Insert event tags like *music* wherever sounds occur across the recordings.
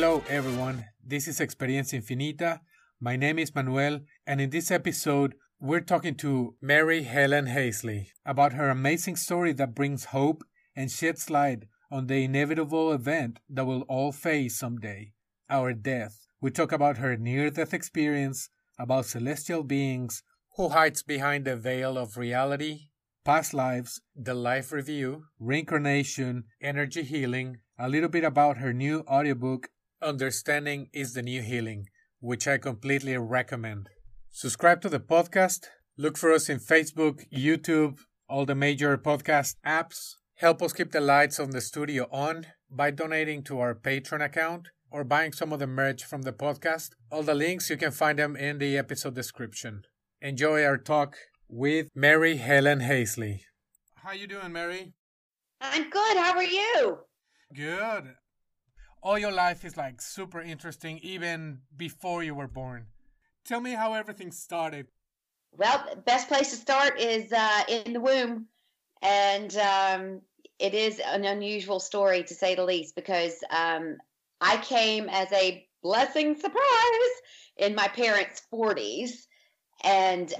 Hello, everyone. This is Experiencia Infinita. My name is Manuel, and in this episode, we're talking to Mary Helen Hazley about her amazing story that brings hope and sheds light on the inevitable event that we'll all face someday our death. We talk about her near death experience, about celestial beings, who hides behind the veil of reality, past lives, the life review, reincarnation, energy healing, a little bit about her new audiobook, Understanding is the New Healing, which I completely recommend. Subscribe to the podcast. Look for us in Facebook, YouTube, all the major podcast apps. Help us keep the lights on the studio on by donating to our Patreon account or buying some of the merch from the podcast. All the links you can find them in the episode description. Enjoy our talk with Mary Helen Hazley. How you doing, Mary? I'm good. How are you? Good. All your life is like super interesting, even before you were born. Tell me how everything started. Well, best place to start is uh, in the womb, and um, it is an unusual story to say the least because um, I came as a blessing surprise in my parents' forties, and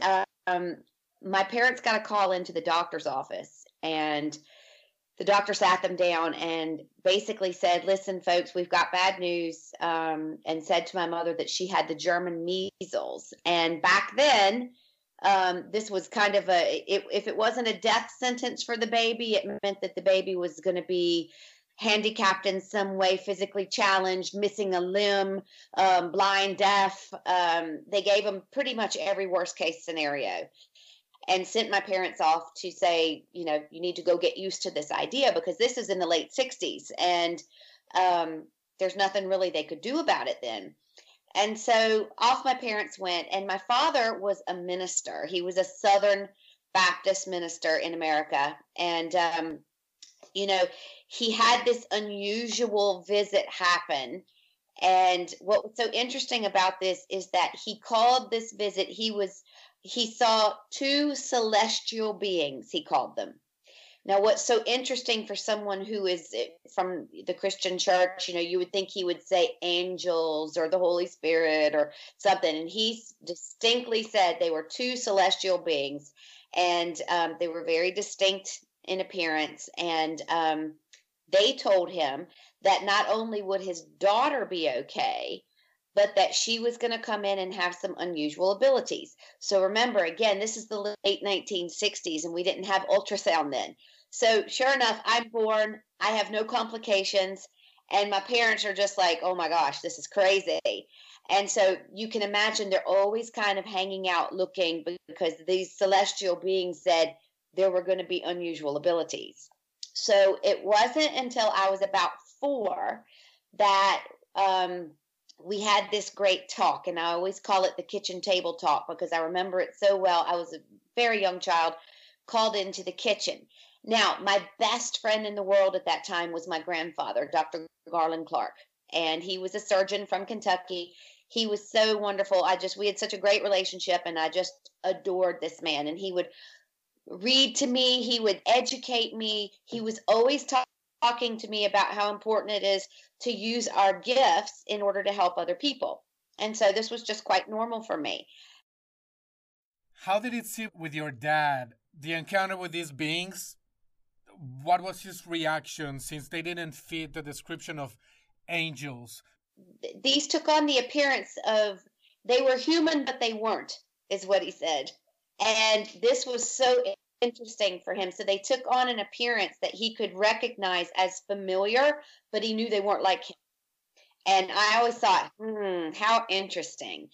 um, my parents got a call into the doctor's office, and the doctor sat them down and basically said, "Listen, folks, we've got bad news," um, and said to my mother that she had the German measles. And back then, um, this was kind of a it, if it wasn't a death sentence for the baby, it meant that the baby was going to be handicapped in some way, physically challenged, missing a limb, um, blind, deaf. Um, they gave them pretty much every worst case scenario and sent my parents off to say, you know, you need to go get used to this idea because this is in the late 60s and um, there's nothing really they could do about it then. And so off my parents went, and my father was a minister. He was a Southern Baptist minister in America. And, um, you know, he had this unusual visit happen. And what was so interesting about this is that he called this visit, he was he saw two celestial beings, he called them. Now, what's so interesting for someone who is eh, from the Christian church, you know, you would think he would say angels or the Holy Spirit or something. And he distinctly said they were two celestial beings and um, they were very distinct in appearance. And um, they told him that not only would his daughter be okay, but that she was going to come in and have some unusual abilities. So remember, again, this is the late 1960s and we didn't have ultrasound then. So sure enough, I'm born, I have no complications, and my parents are just like, oh my gosh, this is crazy. And so you can imagine they're always kind of hanging out looking because these celestial beings said there were going to be unusual abilities. So it wasn't until I was about four that um, we had this great talk, and I always call it the kitchen table talk because I remember it so well. I was a very young child, called into the kitchen. Now, my best friend in the world at that time was my grandfather, Dr. Garland Clark, and he was a surgeon from Kentucky. He was so wonderful. I just, we had such a great relationship, and I just adored this man. And he would read to me, he would educate me. He was always talking talking to me about how important it is to use our gifts in order to help other people. And so this was just quite normal for me. How did it sit with your dad? The encounter with these beings? What was his reaction since they didn't fit the description of angels? These took on the appearance of they were human, but they weren't, is what he said. And this was so interesting for him. So they took on an appearance that he could recognize as familiar, but he knew they weren't like him. And I always thought, hmm, how interesting.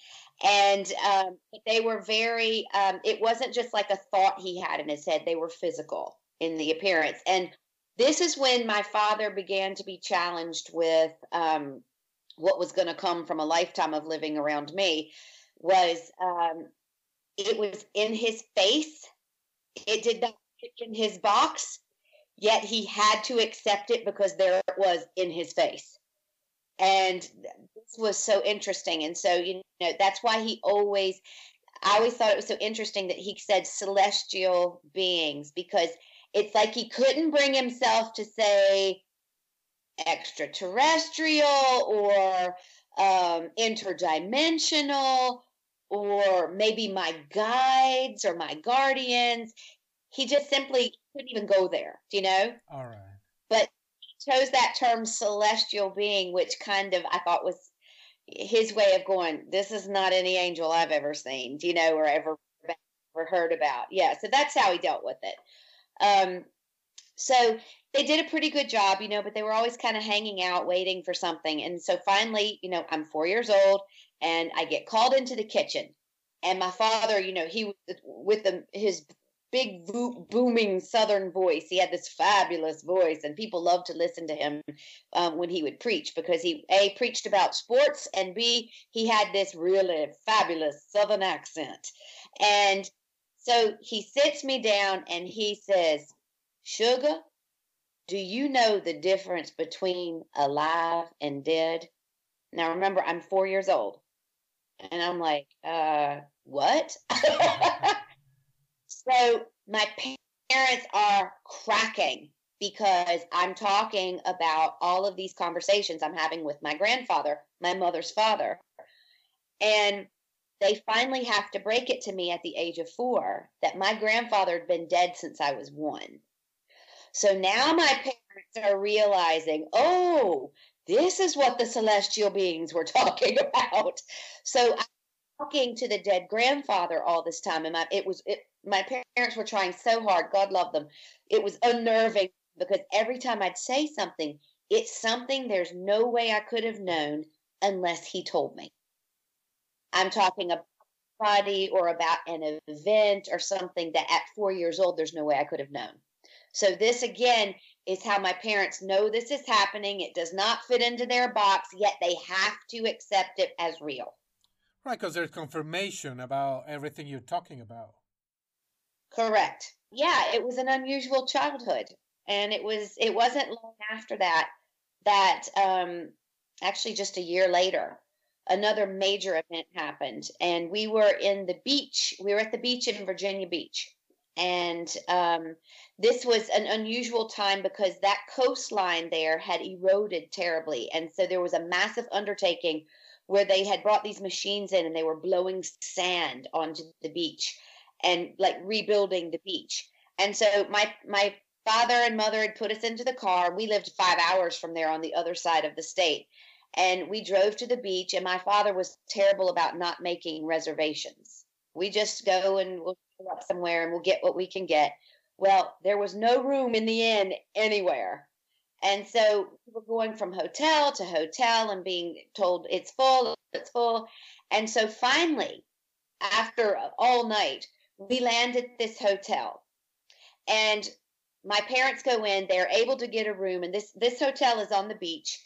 And um, they were very, um, it wasn't just like a thought he had in his head, they were physical in the appearance. And this is when my father began to be challenged with um, what was going to come from a lifetime of living around me was um, it was in his face it did not fit in his box, yet he had to accept it because there it was in his face. And this was so interesting. And so, you know, that's why he always, I always thought it was so interesting that he said celestial beings because it's like he couldn't bring himself to say extraterrestrial or um, interdimensional or maybe my guides or my guardians. He just simply couldn't even go there, do you know? All right. But he chose that term celestial being, which kind of I thought was his way of going, this is not any angel I've ever seen, you know, or ever, ever heard about. Yeah, so that's how he dealt with it. Um, so they did a pretty good job, you know, but they were always kind of hanging out, waiting for something. And so finally, you know, I'm four years old and I get called into the kitchen. And my father, you know, he with the, his big booming southern voice. He had this fabulous voice, and people loved to listen to him um, when he would preach because he a preached about sports, and b he had this really fabulous southern accent. And so he sits me down and he says, "Sugar, do you know the difference between alive and dead?" Now remember, I'm four years old, and I'm like, uh, what? *laughs* *laughs* So my parents are cracking because I'm talking about all of these conversations I'm having with my grandfather, my mother's father. And they finally have to break it to me at the age of four that my grandfather had been dead since I was one. So now my parents are realizing, oh, this is what the celestial beings were *laughs* talking about. So I'm talking to the dead grandfather all this time, and my, it was it, my parents were trying so hard. God love them. It was unnerving because every time I'd say something, it's something there's no way I could have known unless he told me. I'm talking about body or about an event or something that at four years old there's no way I could have known. So this again is how my parents know this is happening. It does not fit into their box, yet they have to accept it as real. Right, because there's confirmation about everything you're talking about. Correct. Yeah, it was an unusual childhood, and it was it wasn't long after that that um, actually just a year later another major event happened, and we were in the beach. We were at the beach in Virginia Beach, and um, this was an unusual time because that coastline there had eroded terribly, and so there was a massive undertaking where they had brought these machines in and they were blowing sand onto the beach and like rebuilding the beach. And so my my father and mother had put us into the car. We lived five hours from there on the other side of the state. And we drove to the beach, and my father was terrible about not making reservations. We just go and we'll up somewhere and we'll get what we can get. Well, there was no room in the inn anywhere. And so we were going from hotel to hotel and being told it's full, it's full. And so finally, after all night, we land at this hotel and my parents go in they're able to get a room and this this hotel is on the beach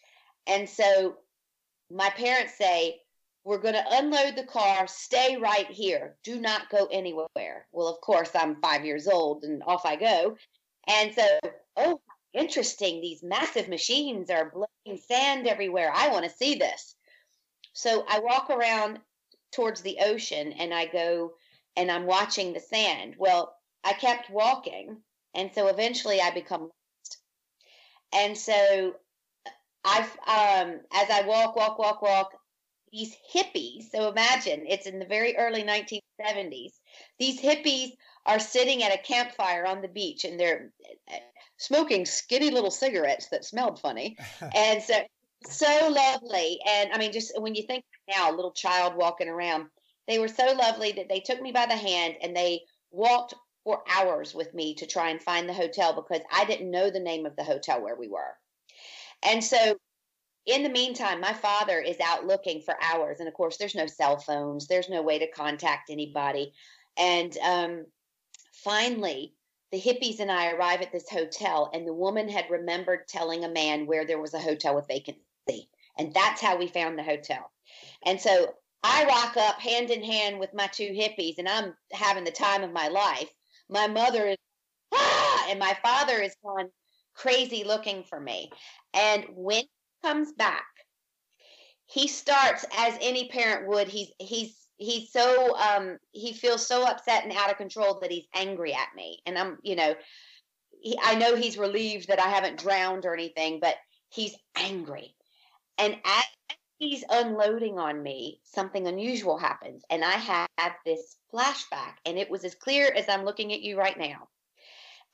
and so my parents say we're going to unload the car stay right here. Do not go anywhere. Well of course i'm five years old and off i go. And so oh interesting these massive machines are blowing sand everywhere. I want to see this. So i walk around towards the ocean and i go and I'm watching the sand. Well, I kept walking, and so eventually I become lost. And so I've um, as I walk, walk, walk, walk, these hippies. So imagine it's in the very early 1970s. These hippies are sitting at a campfire on the beach, and they're uh, smoking skinny little cigarettes that smelled funny, *laughs* and so so lovely. And I mean, just when you think now, a little child walking around they were so lovely that they took me by the hand and they walked for hours with me to try and find the hotel because I didn't know the name of the hotel where we were. And so in the meantime, my father is out looking for hours. And of course, there's no cell phones, there's no way to contact anybody. And um, finally, the hippies and I arrive at this hotel, and the woman had remembered telling a man where there was a hotel with vacancy. And that's how we found the hotel. And so I rock up hand in hand with my two hippies, and I'm having the time of my life. My mother is, ah, and my father is gone crazy looking for me. And when he comes back, he starts as any parent would. He's he's he's so um he feels so upset and out of control that he's angry at me, and I'm you know, he, I know he's relieved that I haven't drowned or anything, but he's angry. And as he's unloading on me, something unusual happens. And I have this flashback, and it was as clear as I'm looking at you right now.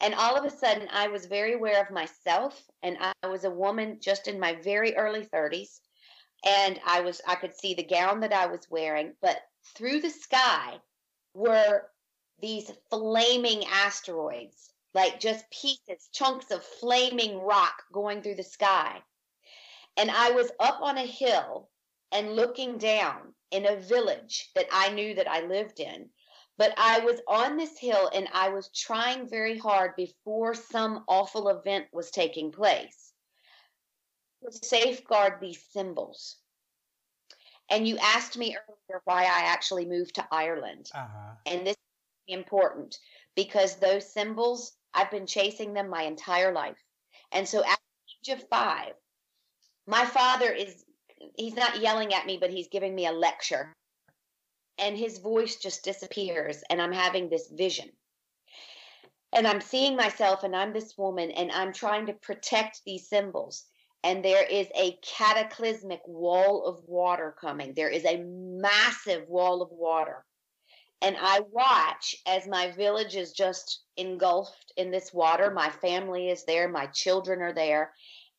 And all of a sudden, I was very aware of myself, and I was a woman just in my very early 30s. And I was, I could see the gown that I was wearing, but through the sky were these flaming asteroids, like just pieces, chunks of flaming rock going through the sky. And I was up on a hill and looking down in a village that I knew that I lived in. But I was on this hill and I was trying very hard before some awful event was taking place to safeguard these symbols. And you asked me earlier why I actually moved to Ireland. Uh-huh. And this is important because those symbols, I've been chasing them my entire life. And so at the age of five, my father is he's not yelling at me but he's giving me a lecture and his voice just disappears and i'm having this vision. And i'm seeing myself and i'm this woman and i'm trying to protect these symbols. And there is a cataclysmic wall of water coming. There is a massive wall of water. And i watch as my village is just engulfed in this water. My family is there. My children are there.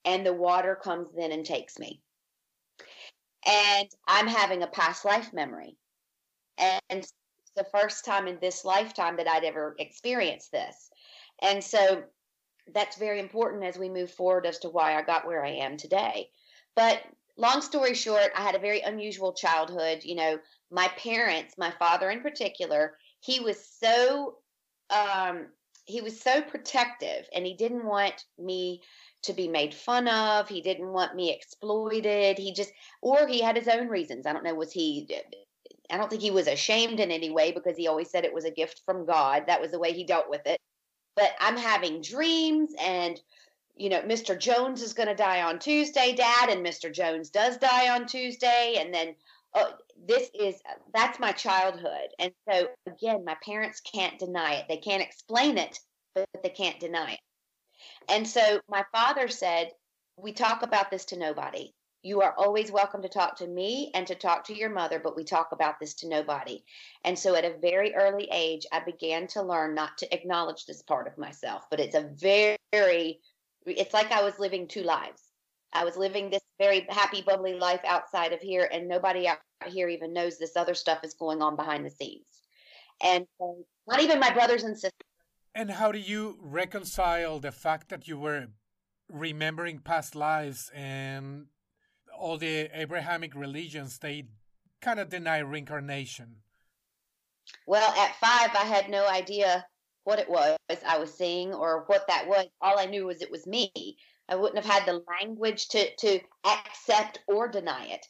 And the water comes in and takes me. And I'm having a past life memory. And the first time in this lifetime that I'd ever experienced this. And so that's very important as we move forward as to why I got where I am today. But long story short, I had a very unusual childhood. You know, my parents, my father in particular, he was so um, he was so protective and he didn't want me to be made fun of. He didn't want me exploited. He just, or he had his own reasons. I don't know. Was he, I don't think he was ashamed in any way because he always said it was a gift from God. That was the way he dealt with it. But I'm having dreams and, you know, Mr. Jones is going to die on Tuesday, Dad, and Mr. Jones does die on Tuesday. And then oh, this is, that's my childhood. And so, again, my parents can't deny it. They can't explain it, but they can't deny it. And so my father said, We talk about this to nobody. You are always welcome to talk to me and to talk to your mother, but we talk about this to nobody. And so at a very early age, I began to learn not to acknowledge this part of myself. But it's a very, it's like I was living two lives. I was living this very happy, bubbly life outside of here, and nobody out here even knows this other stuff is going on behind the scenes. And not even my brothers and sisters and how do you reconcile the fact that you were remembering past lives and all the Abrahamic religions, they kind of deny reincarnation? Well, at five, I had no idea what it was I was seeing or what that was. All I knew was it was me. I wouldn't have had the language to, to accept or deny it.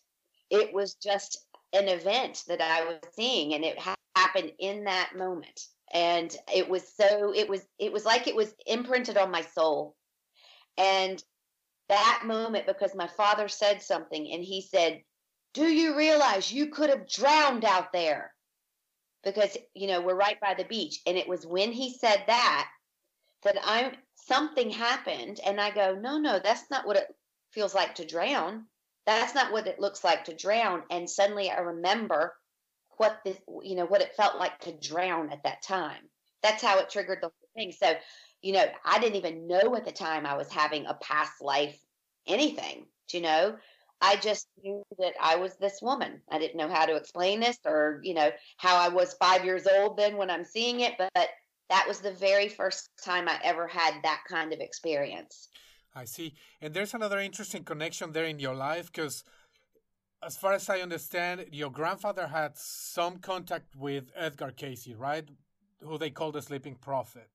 It was just an event that I was seeing, and it ha- happened in that moment and it was so it was it was like it was imprinted on my soul and that moment because my father said something and he said do you realize you could have drowned out there? Because you know we're right by the beach. And it was when he said that that I'm something happened and i go no no that's not what it feels like to drown. That's not what it looks like to drown. And suddenly i remember what this you know what it felt like to drown at that time. That's how it triggered the whole thing. So you know i didn't even know at the time i was having a past life anything you know i just knew that i was this woman i didn't know how to explain this or you know how i was five years old then when i'm seeing it but, that was the very first time i ever had that kind of experience i see and there's another interesting connection there in your life because as far as I understand, your grandfather had some contact with Edgar Cayce, right? Who they called the sleeping prophet.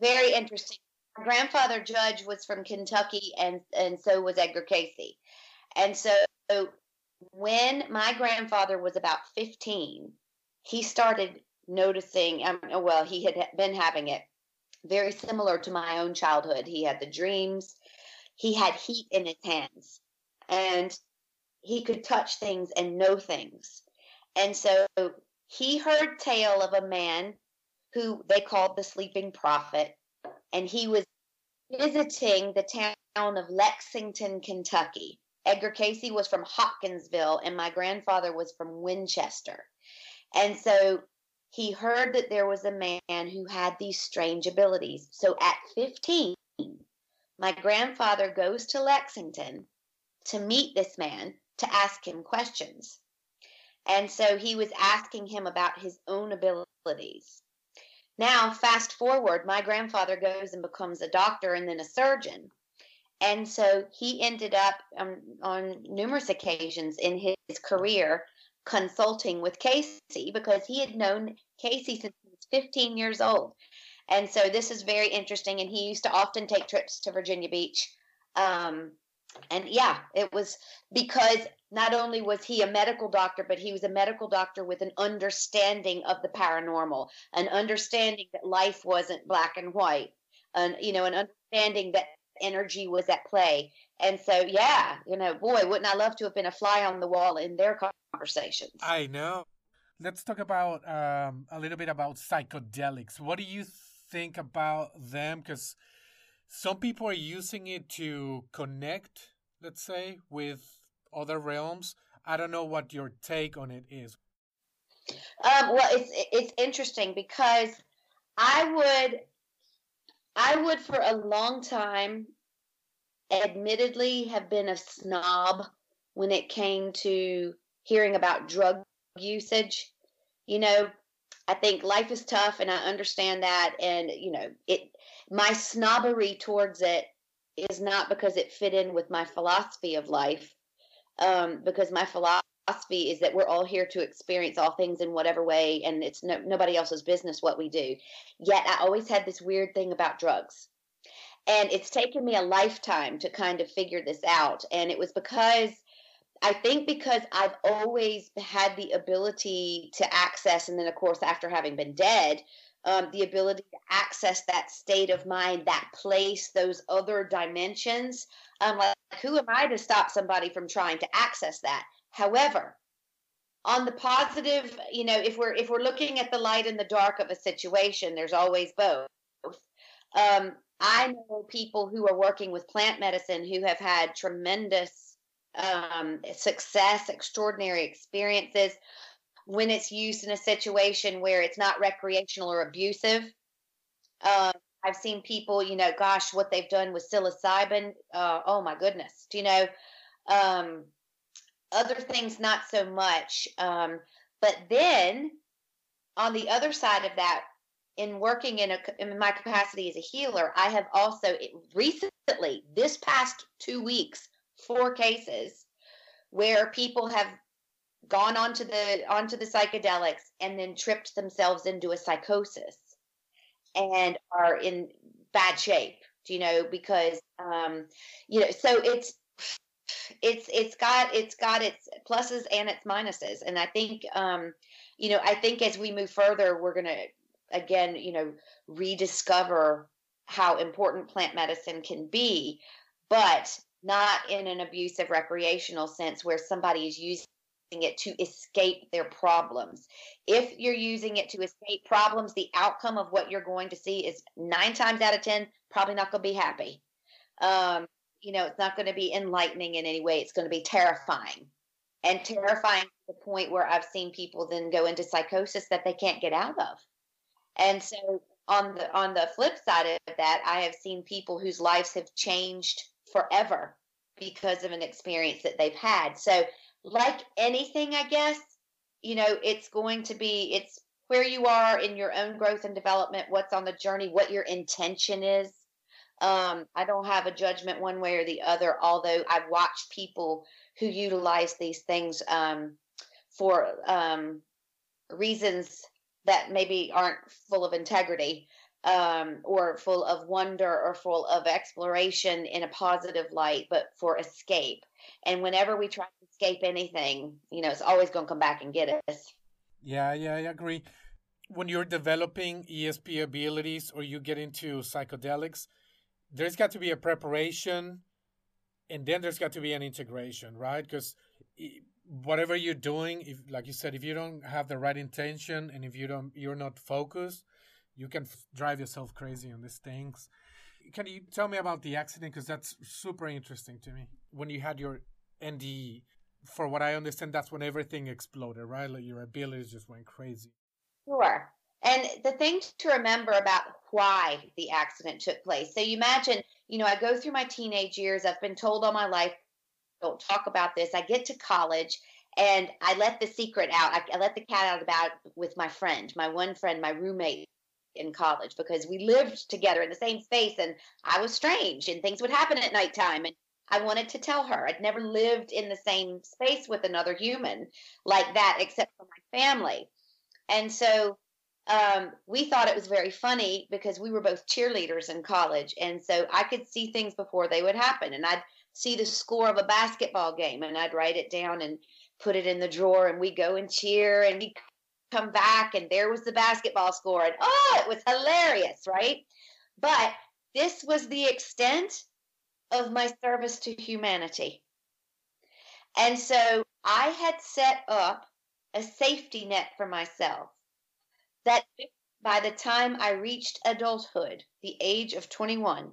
Very interesting. My grandfather Judge was from Kentucky, and and so was Edgar Cayce, And so when my grandfather was about fifteen, he started noticing. Um, well, he had been having it very similar to my own childhood. He had the dreams. He had heat in his hands, and he could touch things and know things. And so he heard tale of a man who they called the sleeping prophet, and he was visiting the town of Lexington, Kentucky. Edgar Cayce was from Hopkinsville, and my grandfather was from Winchester. And so he heard that there was a man who had these strange abilities. So at 15, my grandfather goes to Lexington to meet this man to ask him questions. And so he was asking him about his own abilities. Now, fast forward, my grandfather goes and becomes a doctor and then a surgeon. And so he ended up um, on numerous occasions in his career consulting with Cayce because he had known Cayce since he was 15 years old. And so this is very interesting. And he used to often take trips to Virginia Beach. Um, and yeah, it was because not only was he a medical doctor, but he was a medical doctor with an understanding of the paranormal, an understanding that life wasn't black and white, and you know, an understanding that energy was at play. And so, yeah, you know, boy, wouldn't I love to have been a fly on the wall in their conversations? I know. Let's talk about um, a little bit about psychedelics. What do you think about them? Because some people are using it to connect, let's say, with other realms. I don't know what your take on it is. Um, well, it's it's interesting because I would I would for a long time admittedly have been a snob when it came to hearing about drug usage. You know, I think life is tough and I understand that and you know, it my snobbery towards it is not because it fit in with my philosophy of life um, because my philosophy is that we're all here to experience all things in whatever way, and it's no, nobody else's business what we do. Yet I always had this weird thing about drugs. And it's taken me a lifetime to kind of figure this out. And it was because I think because I've always had the ability to access, and then, of course, after having been dead, um, the ability to access that state of mind, that place, those other dimensions. Um, like, who am I to stop somebody from trying to access that? However, on the positive, you know, if we're if we're looking at the light and the dark of a situation, there's always both. Um, I know people who are working with plant medicine who have had tremendous um, success, extraordinary experiences when it's used in a situation where it's not recreational or abusive. Um, I've seen people, you know, gosh, what they've done with psilocybin. Uh, oh my goodness, do you know? Um, other things, not so much. Um, but then on the other side of that, in working in, a, in my capacity as a healer, I have also recently, this past two weeks, four cases where people have gone onto the onto the psychedelics and then tripped themselves into a psychosis and are in bad shape you know because um you know so it's it's it's got it's got its pluses and its minuses. And i think um you know i think as we move further we're going to again you know rediscover how important plant medicine can be but not in an abusive recreational sense where somebody is using it to escape their problems. If you're using it to escape problems, the outcome of what you're going to see is nine times out of 10, probably not going to be happy. Um, you know, it's not going to be enlightening in any way. It's going to be terrifying and terrifying to the point where I've seen people then go into psychosis that they can't get out of. And so on the on the flip side of that, I have seen people whose lives have changed forever because of an experience that they've had. So like anything, I guess, you know, it's going to be, it's where you are in your own growth and development, what's on the journey, what your intention is. Um, I don't have a judgment one way or the other, although I've watched people who utilize these things um, for um, reasons that maybe aren't full of integrity um, or full of wonder or full of exploration in a positive light, but for escape. And whenever we try escape anything, you know, it's always going to come back and get us. Yeah, yeah, I agree. When you're developing ESP abilities or you get into psychedelics, there's got to be a preparation and then there's got to be an integration, right? Because whatever you're doing, if like you said, if you don't have the right intention and if you don't, you're not focused, you can f- drive yourself crazy on these things. Can you tell me about the accident? Because that's super interesting to me. When you had your NDE, for what I understand, that's when everything exploded, right? Like your abilities just went crazy. Sure. And the thing to remember about why the accident took place. So you imagine, you know, I go through my teenage years. I've been told all my life, don't talk about this. I get to college and I let the secret out. I, I let the cat out bag with my friend, my one friend, my roommate in college, because we lived together in the same space and I was strange and things would happen at nighttime. And I wanted to tell her. I'd never lived in the same space with another human like that, except for my family. And so um, we thought it was very funny because we were both cheerleaders in college. And so I could see things before they would happen. And I'd see the score of a basketball game and I'd write it down and put it in the drawer. And we'd go and cheer and we'd come back and there was the basketball score. And oh, it was hilarious, right? But this was the extent of my service to humanity. And so I had set up a safety net for myself that by the time I reached adulthood, the age of 21,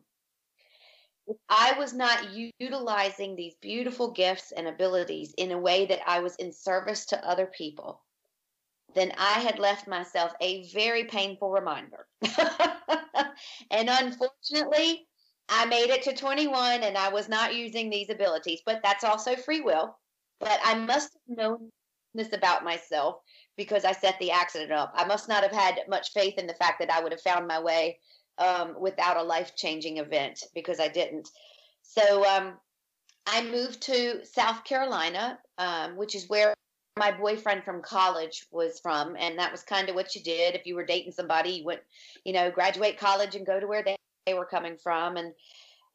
if I was not utilizing these beautiful gifts and abilities in a way that I was in service to other people, then I had left myself a very painful reminder. *laughs* and unfortunately, I made it to 21 and I was not using these abilities, but that's also free will. But I must have known this about myself because I set the accident up. I must not have had much faith in the fact that I would have found my way um, without a life changing event because I didn't. So um, I moved to South Carolina, um, which is where my boyfriend from college was from. And that was kind of what you did. If you were dating somebody, you went, you know, graduate college and go to where they they were coming from and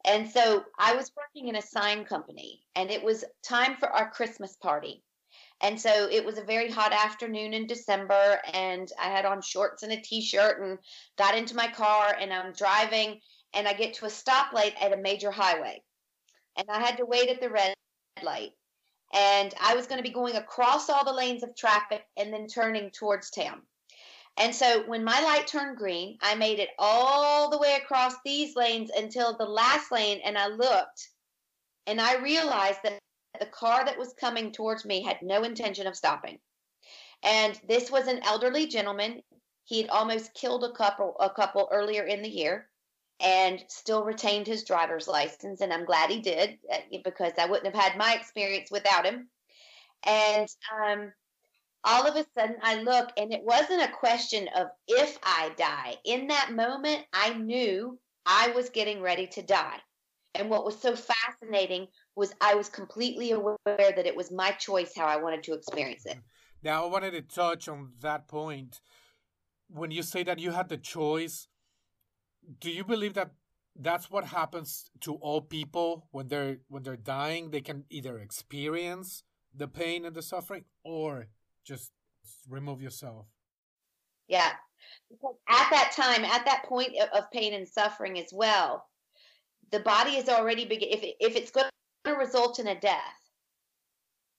and so I was working in a sign company and it was time for our Christmas party. And so it was a very hot afternoon in December and I had on shorts and a t-shirt and got into my car and I'm driving and I get to a stoplight at a major highway. And I had to wait at the red light. And I was going to be going across all the lanes of traffic and then turning towards town. And so when my light turned green, I made it all the way across these lanes until the last lane, and I looked and I realized that the car that was coming towards me had no intention of stopping. And this was an elderly gentleman. He had almost killed a couple a couple earlier in the year and still retained his driver's license and I'm glad he did uh, because I wouldn't have had my experience without him. And um, all of a sudden I look and it wasn't a question of if I die. In that moment, I knew I was getting ready to die. And what was so fascinating was I was completely aware that it was my choice how I wanted to experience it. Now, I wanted to touch on that point. When you say that you had the choice, do you believe that that's what happens to all people when they're when they're dying? They can either experience the pain and the suffering, or just remove yourself. Yeah. Because at that time, at that point of pain and suffering as well, the body is already begin. If if it's going to result in a death,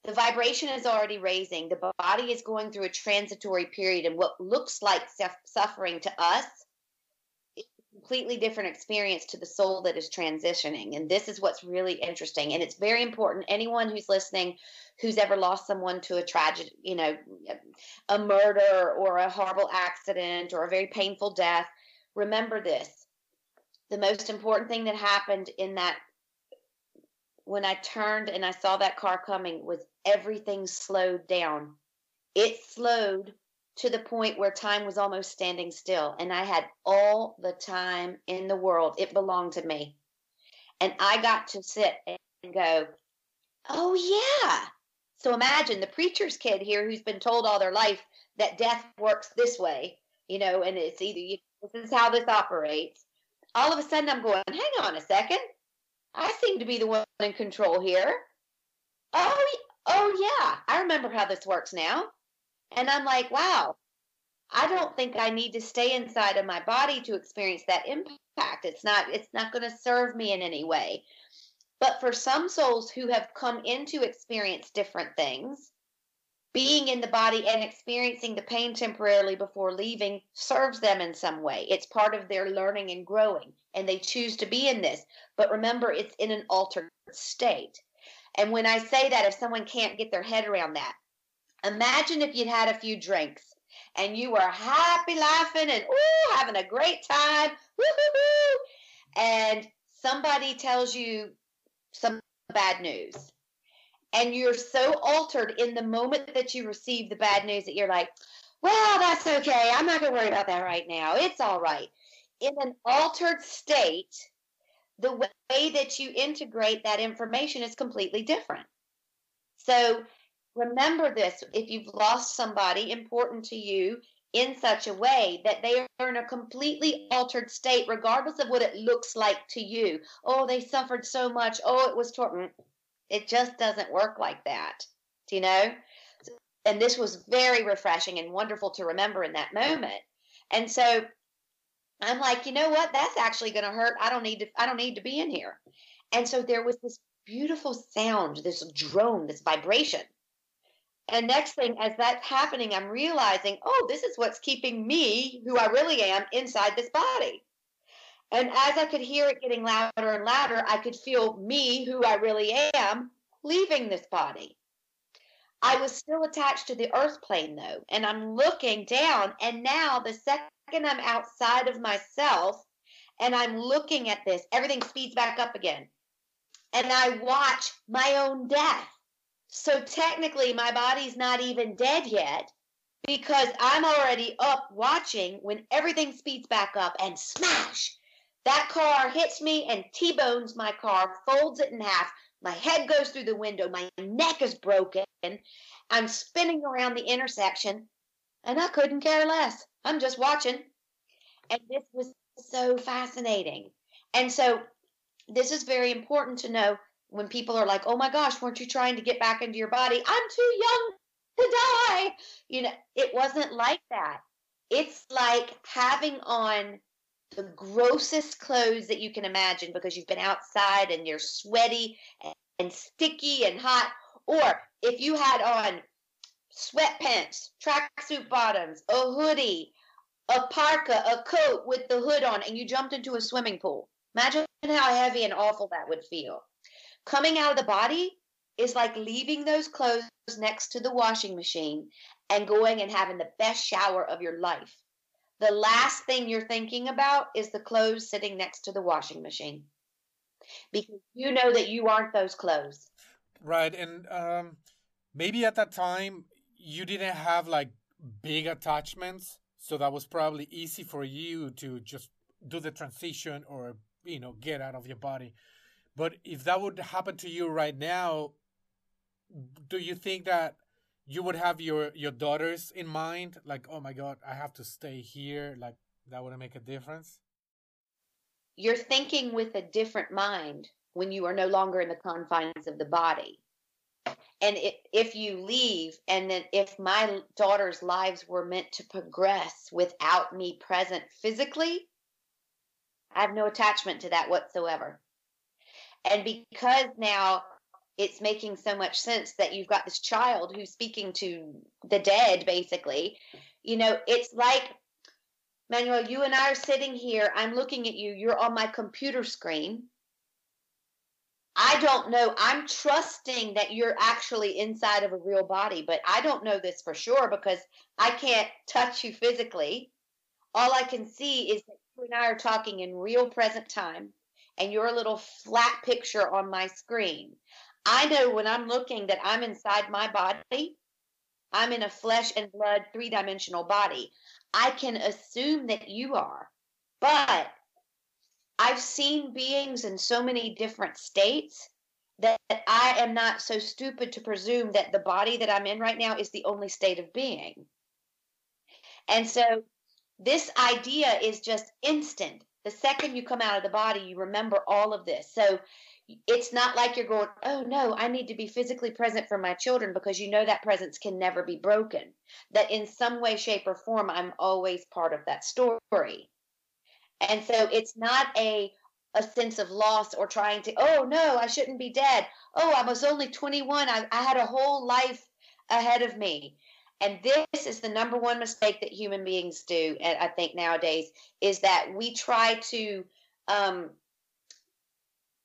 the vibration is already raising. The body is going through a transitory period, and what looks like suffering to us completely different experience to the soul that is transitioning. And this is what's really interesting. And it's very important. Anyone who's listening who's ever lost someone to a tragedy, you know, a murder or a horrible accident or a very painful death, remember this. The most important thing that happened in that when I turned and I saw that car coming was everything slowed down. It slowed to the point where time was almost standing still and I had all the time in the world. It belonged to me. And I got to sit and go, "Oh yeah. So imagine the preacher's kid here who's been told all their life that death works this way, you know, and it's either you, this is how this operates. All of a sudden I'm going, hang on a second. I seem to be the one in control here. Oh, oh yeah, I remember how this works now. And I'm like, wow, I don't think I need to stay inside of my body to experience that impact. It's not it's not going to serve me in any way. But for some souls who have come in to experience different things, being in the body and experiencing the pain temporarily before leaving serves them in some way. It's part of their learning and growing, and they choose to be in this. But remember, it's in an altered state. And when I say that, if someone can't get their head around that, imagine if you'd had a few drinks and you were happy, laughing, and ooh, having a great time, woo-hoo-hoo, and somebody tells you some bad news and you're so altered in the moment that you receive the bad news that you're like, well, that's okay. I'm not going to worry about that right now. It's all right. In an altered state, the way that you integrate that information is completely different. So remember this if you've lost somebody important to you in such a way that they are in a completely altered state, regardless of what it looks like to you. Oh, they suffered so much. Oh, it was torment. Mm, it just doesn't work like that. Do you know? And this was very refreshing and wonderful to remember in that moment. And so I'm like, you know what? That's actually going to hurt. I don't need to. I don't need to be in here. And so there was this beautiful sound, this drone, this vibration. And next thing, as that's happening, I'm realizing, oh, this is what's keeping me, who I really am, inside this body. And as I could hear it getting louder and louder, I could feel me, who I really am, leaving this body. I was still attached to the earth plane though, and I'm looking down, and now the second I'm outside of myself and I'm looking at this, everything speeds back up again. And I watch my own death. So technically, my body's not even dead yet because I'm already up watching when everything speeds back up and smash that car hits me and T bones my car, folds it in half. My head goes through the window. My neck is broken. I'm spinning around the intersection and I couldn't care less. I'm just watching. And this was so fascinating. And so, this is very important to know when people are like, oh my gosh, weren't you trying to get back into your body? I'm too young to die. You know, it wasn't like that. It's like having on the grossest clothes that you can imagine because you've been outside and you're sweaty and, sticky and hot. Or if you had on sweatpants, tracksuit bottoms, a hoodie, a parka, a coat with the hood on, and you jumped into a swimming pool. Imagine how heavy and awful that would feel. Coming out of the body is like leaving those clothes next to the washing machine and going and having the best shower of your life the last thing you're thinking about is the clothes sitting next to the washing machine because you know that you aren't those clothes. Right. And um, maybe at that time you didn't have like big attachments. So that was probably easy for you to just do the transition or, you know, get out of your body. But if that would happen to you right now, do you think that you would have your your daughters in mind? Like oh my god i have to stay here. Like that wouldn't make a difference? You're thinking with a different mind when you are no longer in the confines of the body. And it, if you leave and then if my daughters lives were meant to progress without me present physically i have no attachment to that whatsoever and because now it's making so much sense that you've got this child who's speaking to the dead basically you know it's like manuel you and i are sitting here i'm looking at you you're on my computer screen. I don't know i'm trusting that you're actually inside of a real body but i don't know this for sure because i can't touch you physically. All i can see is that you and i are talking in real present time and you're little flat picture on my screen I know when I'm looking that I'm inside my body, I'm in a flesh and blood three dimensional body. I can assume that you are. But I've seen beings in so many different states that I am not so stupid to presume that the body that I'm in right now is the only state of being. And so this idea is just instant. The second you come out of the body, you remember all of this. So it's not like you're going, oh no, I need to be physically present for my children because you know that presence can never be broken. That in some way, shape, or form, I'm always part of that story. And so it's not a a sense of loss or trying to, oh no, I shouldn't be dead. Oh, I was only 21. I, I had a whole life ahead of me. And this is the number one mistake that human beings do, and I think nowadays, is that we try to um,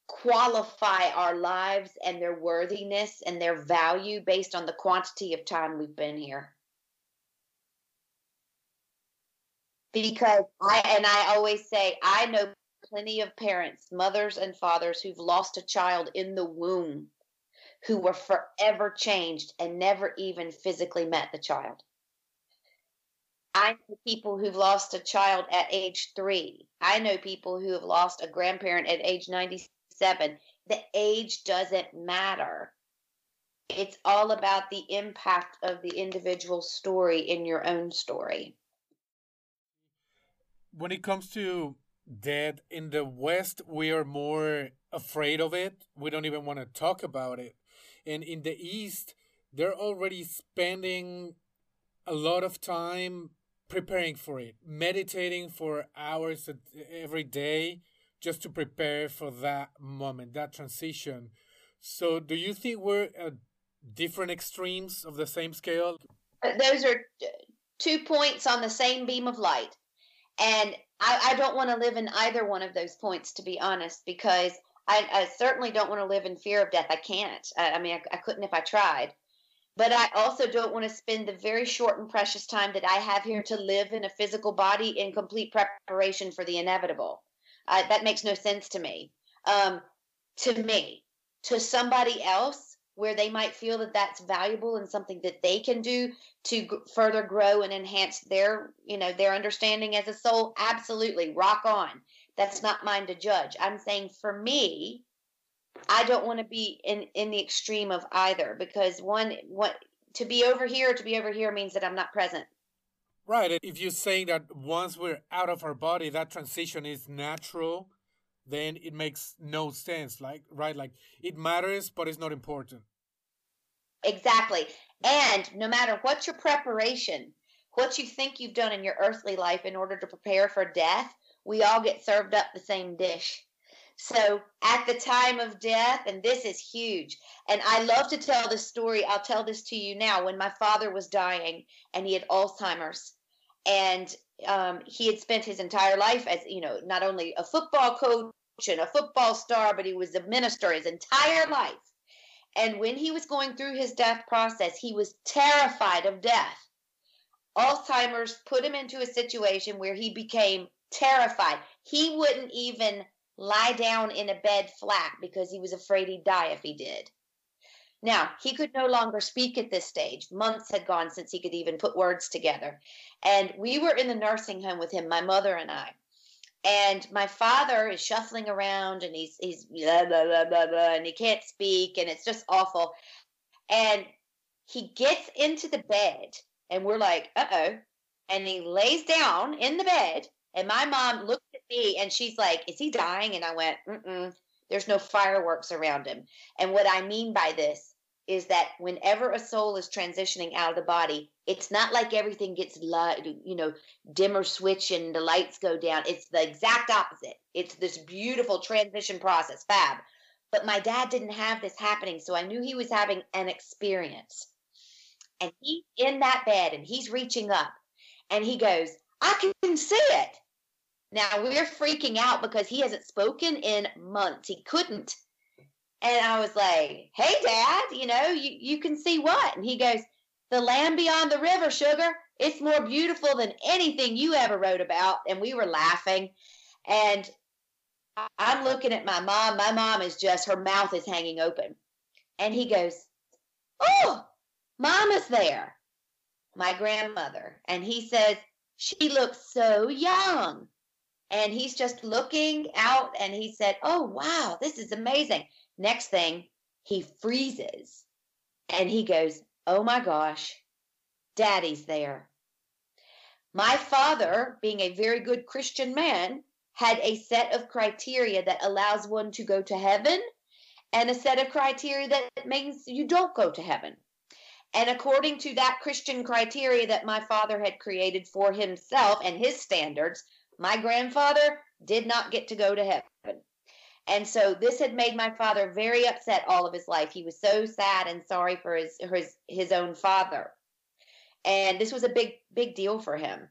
qualify our lives and their worthiness and their value based on the quantity of time we've been here. Because I, and I always say, I know plenty of parents, mothers and fathers who've lost a child in the womb who were forever changed and never even physically met the child. I know people who've lost a child at age three. I know people who have lost a grandparent at age 97. The age doesn't matter. It's all about the impact of the individual story in your own story. When it comes to death in the West, we are more afraid of it. We don't even want to talk about it and in the east they're already spending a lot of time preparing for it meditating for hours every day just to prepare for that moment that transition. So do you think we're at different extremes of the same scale? Uh, those are two points on the same beam of light. And I, I don't want to live in either one of those points to be honest because I, I certainly don't want to live in fear of death. I can't. I, I mean, I, I couldn't if I tried. But I also don't want to spend the very short and precious time that I have here to live in a physical body in complete preparation for the inevitable. Uh, that makes no sense to me. Um, to me, to somebody else, where they might feel that that's valuable and something that they can do to g- further grow and enhance their, you know, their understanding as a soul. Absolutely, rock on. That's not mine to judge. I'm saying for me, I don't want to be in in the extreme of either because one what to be over here to be over here means that I'm not present. Right. If you're saying that once we're out of our body, that transition is natural, then it makes no sense. Like right, like it matters, but it's not important. Exactly. And no matter what your preparation, what you think you've done in your earthly life in order to prepare for death, we all get served up the same dish. So at the time of death, and this is huge, and I love to tell this story. I'll tell this to you now. When my father was dying and he had Alzheimer's, and um, he had spent his entire life as, you know, not only a football coach and a football star, but he was a minister his entire life. And when he was going through his death process, he was terrified of death. Alzheimer's put him into a situation where he became terrified. He wouldn't even lie down in a bed flat because he was afraid he'd die if he did. Now, he could no longer speak at this stage. Months had gone since he could even put words together. And we were in the nursing home with him, my mother and I. And my father is shuffling around and he's he's blah, blah, blah, blah, blah, and he can't speak and it's just awful. And he gets into the bed and we're like, uh oh. And he lays down in the bed and my mom looked at me and she's like, Is he dying? And I went, Mm-mm, there's no fireworks around him. And what I mean by this is that whenever a soul is transitioning out of the body, it's not like everything gets light, you know, dimmer switch and the lights go down. It's the exact opposite. It's this beautiful transition process, fab. But my dad didn't have this happening, so I knew he was having an experience. And he's in that bed and he's reaching up and he goes, I can see it. Now we're freaking out because he hasn't spoken in months. He couldn't. And I was like, hey, dad, you know, you, you can see what? And he goes, the land beyond the river, sugar. It's more beautiful than anything you ever wrote about. And we were laughing. And I'm looking at my mom. My mom is just, her mouth is hanging open. And he goes, oh, mama's there, my grandmother. And he says, she looks so young and he's just looking out and he said, Oh, wow, this is amazing. Next thing, he freezes and he goes, Oh my gosh, daddy's there. My father, being a very good Christian man, had a set of criteria that allows one to go to heaven and a set of criteria that means you don't go to heaven. And according to that Christian criteria that my father had created for himself and his standards, my grandfather did not get to go to heaven. And so this had made my father very upset all of his life. He was so sad and sorry for his his his own father. And this was a big big deal for him.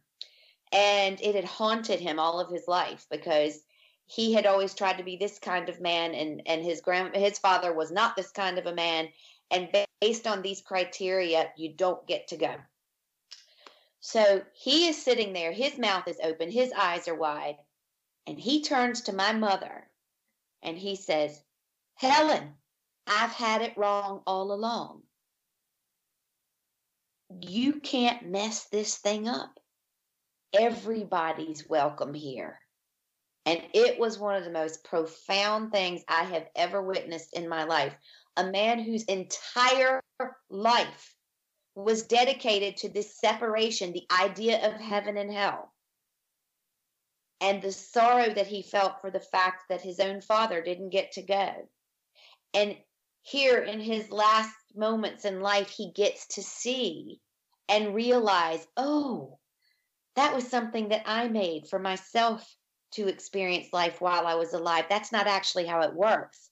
And it had haunted him all of his life because he had always tried to be this kind of man and and his grand his father was not this kind of a man and based on these criteria you don't get to go. So he is sitting there, his mouth is open, his eyes are wide, and he turns to my mother and he says, Helen, I've had it wrong all along. You can't mess this thing up. Everybody's welcome here. And it was one of the most profound things I have ever witnessed in my life. A man whose entire life was dedicated to this separation, the idea of heaven and hell and the sorrow that he felt for the fact that his own father didn't get to go. And here in his last moments in life, he gets to see and realize, oh, that was something that I made for myself to experience life while I was alive. That's not actually how it works.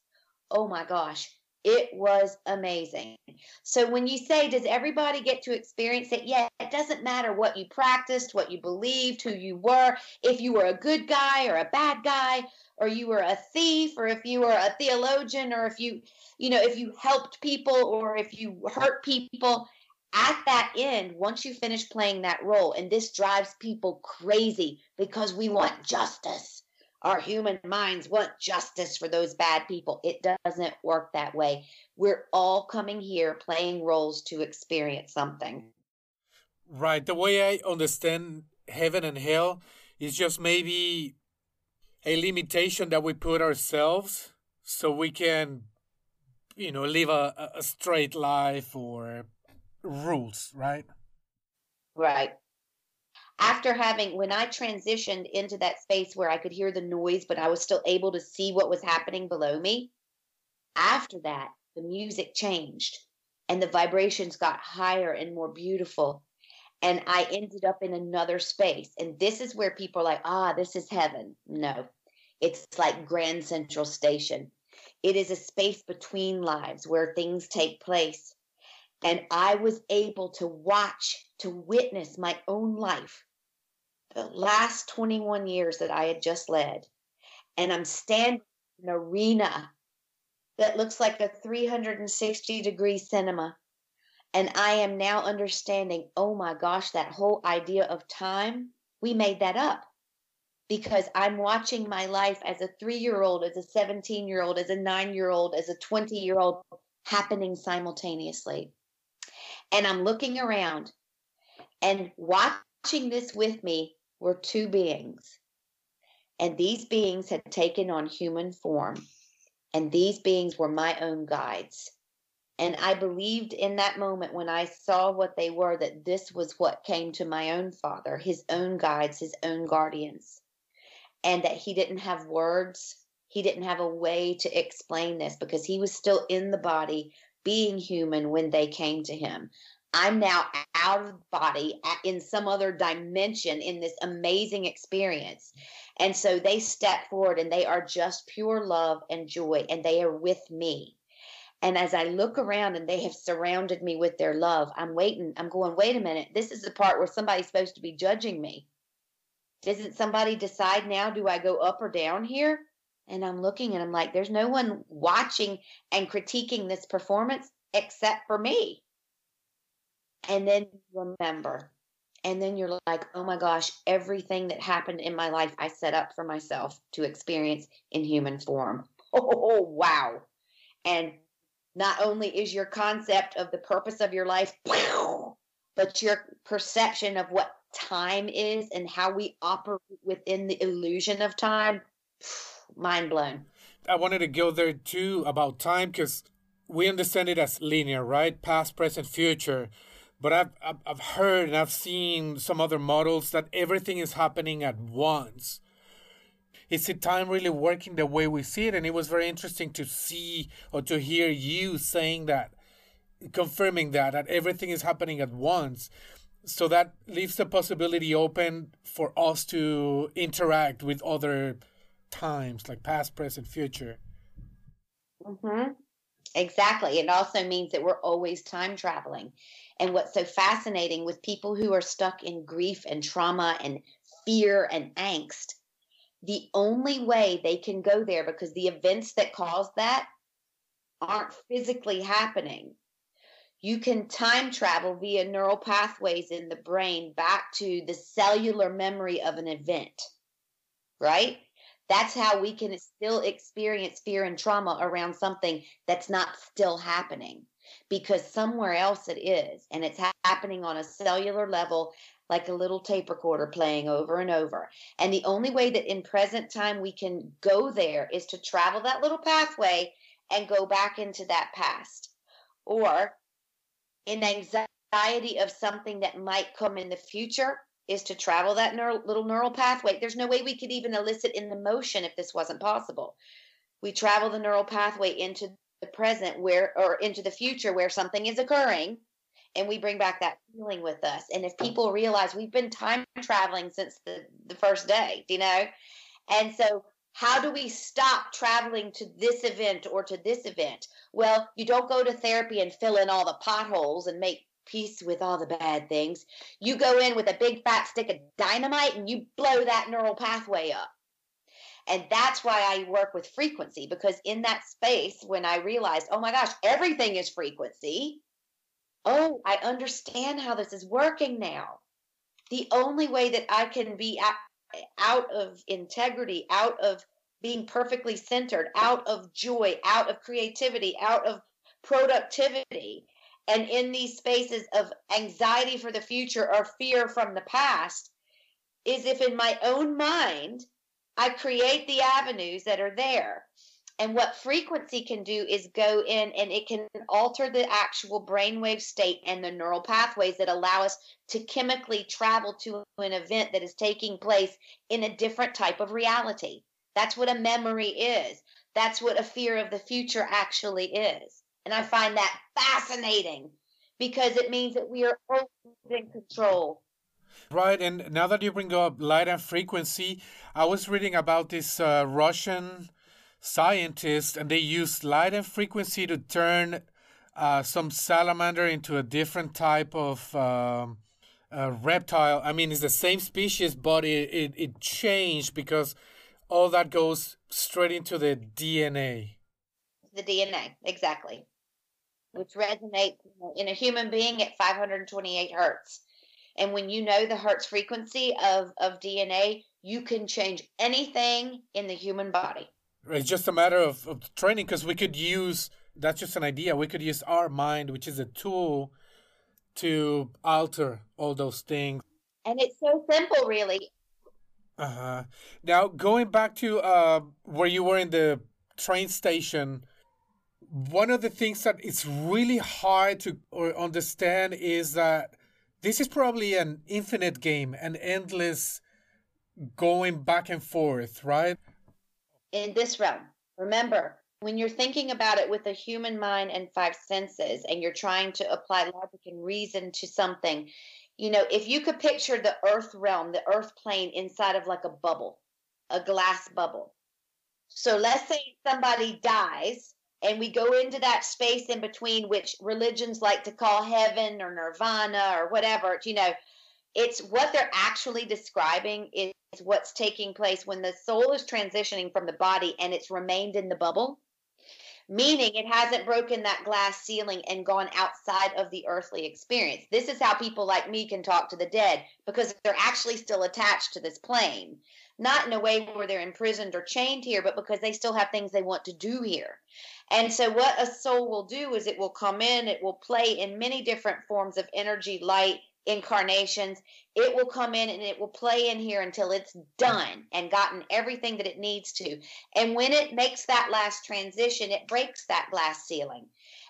Oh my gosh, it was amazing. So when you say, does everybody get to experience it? Yeah, it doesn't matter what you practiced, what you believed, who you were, if you were a good guy or a bad guy, or you were a thief, or if you were a theologian, or if you, you know, if you helped people or if you hurt people. At that end, once you finish playing that role, and this drives people crazy because we want justice our human minds want justice for those bad people. It doesn't work that way. We're all coming here playing roles to experience something. Right. The way I understand heaven and hell is just maybe a limitation that we put ourselves so we can, you know, live a, a straight life or rules, right? Right after having when i transitioned into that space where i could hear the noise but i was still able to see what was happening below me after that the music changed and the vibrations got higher and more beautiful. And i ended up in another space. And this is where people are like ah this is heaven. No it's like grand central station. It is a space between lives where things take place. And i was able to watch to witness my own life the last 21 years that I had just led. And I'm standing in an arena that looks like a 360 degree cinema. And I am now understanding oh my gosh, that whole idea of time, we made that up because I'm watching my life as a three year old, as a 17 year old, as a nine year old, as a 20 year old happening simultaneously. And I'm looking around and watching this with me were two beings. And these beings had taken on human form. And these beings were my own guides. And I believed in that moment when I saw what they were that this was what came to my own father, his own guides, his own guardians. And that he didn't have words, he didn't have a way to explain this because he was still in the body, being human when they came to him. I'm now out of body uh, in some other dimension in this amazing experience. And so they step forward and they are just pure love and joy, and they are with me. And as I look around and they have surrounded me with their love, I'm waiting. I'm going, wait a minute. This is the part where somebody's supposed to be judging me. Doesn't somebody decide now, do I go up or down here? And I'm looking and I'm like, there's no one watching and critiquing this performance except for me and then remember. And then you're like oh my gosh everything that happened in my life i set up for myself to experience in human form. *laughs* Oh wow. And not only is your concept of the purpose of your life *laughs* but your perception of what time is and how we operate within the illusion of time *sighs* mind blown. I wanted to go there too about time because we understand it as linear right? Past present future but I've, I've heard and I've seen some other models that everything is happening at once. Is it time really working the way we see it? And it was very interesting to see or to hear you saying that, confirming that, that everything is happening at once. So that leaves the possibility open for us to interact with other times, like past, present, future. Mm-hmm. Exactly. It also means that we're always time traveling. And what's so fascinating with people who are stuck in grief and trauma and fear and angst, the only way they can go there because the events that cause that aren't physically happening. You can time travel via neural pathways in the brain back to the cellular memory of an event, right? That's how we can still experience fear and trauma around something that's not still happening because somewhere else it is. And it's happening on a cellular level, like a little tape recorder playing over and over. And the only way that in present time we can go there is to travel that little pathway and go back into that past. Or in anxiety of something that might come in the future, is to travel that neural, little neural pathway. There's no way we could even elicit in the motion if this wasn't possible. We travel the neural pathway into the present where or into the future where something is occurring and we bring back that feeling with us. And if people realize we've been time traveling since the, the first day, you know? And so how do we stop traveling to this event or to this event? Well, you don't go to therapy and fill in all the potholes and make peace with all the bad things. You go in with a big fat stick of dynamite and you blow that neural pathway up. And that's why I work with frequency because in that space, when I realized, oh my gosh, everything is frequency. Oh, I understand how this is working now. The only way that I can be out of integrity, out of being perfectly centered, out of joy, out of creativity, out of productivity and in these spaces of anxiety for the future or fear from the past is if in my own mind I create the avenues that are there. And what frequency can do is go in and it can alter the actual brainwave state and the neural pathways that allow us to chemically travel to an event that is taking place in a different type of reality. That's what a memory is. That's what a fear of the future actually is. And I find that fascinating because it means that we are always in control. Right, and now that you bring up light and frequency, I was reading about this uh, Russian scientist, and they used light and frequency to turn uh, some salamander into a different type of um, reptile. I mean, it's the same species, but it, it, it changed because all that goes straight into the DNA. The DNA, exactly which resonates in a human being at 528 hertz. And when you know the hertz frequency of, of DNA, you can change anything in the human body. It's just a matter of, of training because we could use that's just an idea. We could use our mind, which is a tool, to alter all those things. And it's so simple, really. Uh huh. Now, going back to uh, where you were in the train station, one of the things that it's really hard to understand is that this is probably an infinite game, an endless going back and forth, right? In this realm, remember, when you're thinking about it with a human mind and five senses, and you're trying to apply logic and reason to something, you know, if you could picture the earth realm, the earth plane inside of like a bubble, a glass bubble. So let's say somebody dies and we go into that space in between which religions like to call heaven or nirvana or whatever you know it's what they're actually describing is what's taking place when the soul is transitioning from the body and it's remained in the bubble meaning it hasn't broken that glass ceiling and gone outside of the earthly experience. This is how people like me can talk to the dead because they're actually still attached to this plane. Not in a way where they're imprisoned or chained here but because they still have things they want to do here. And so, what a soul will do is it will come in, it will play in many different forms of energy, light, incarnations. It will come in and it will play in here until it's done and gotten everything that it needs to. And when it makes that last transition, it breaks that glass ceiling.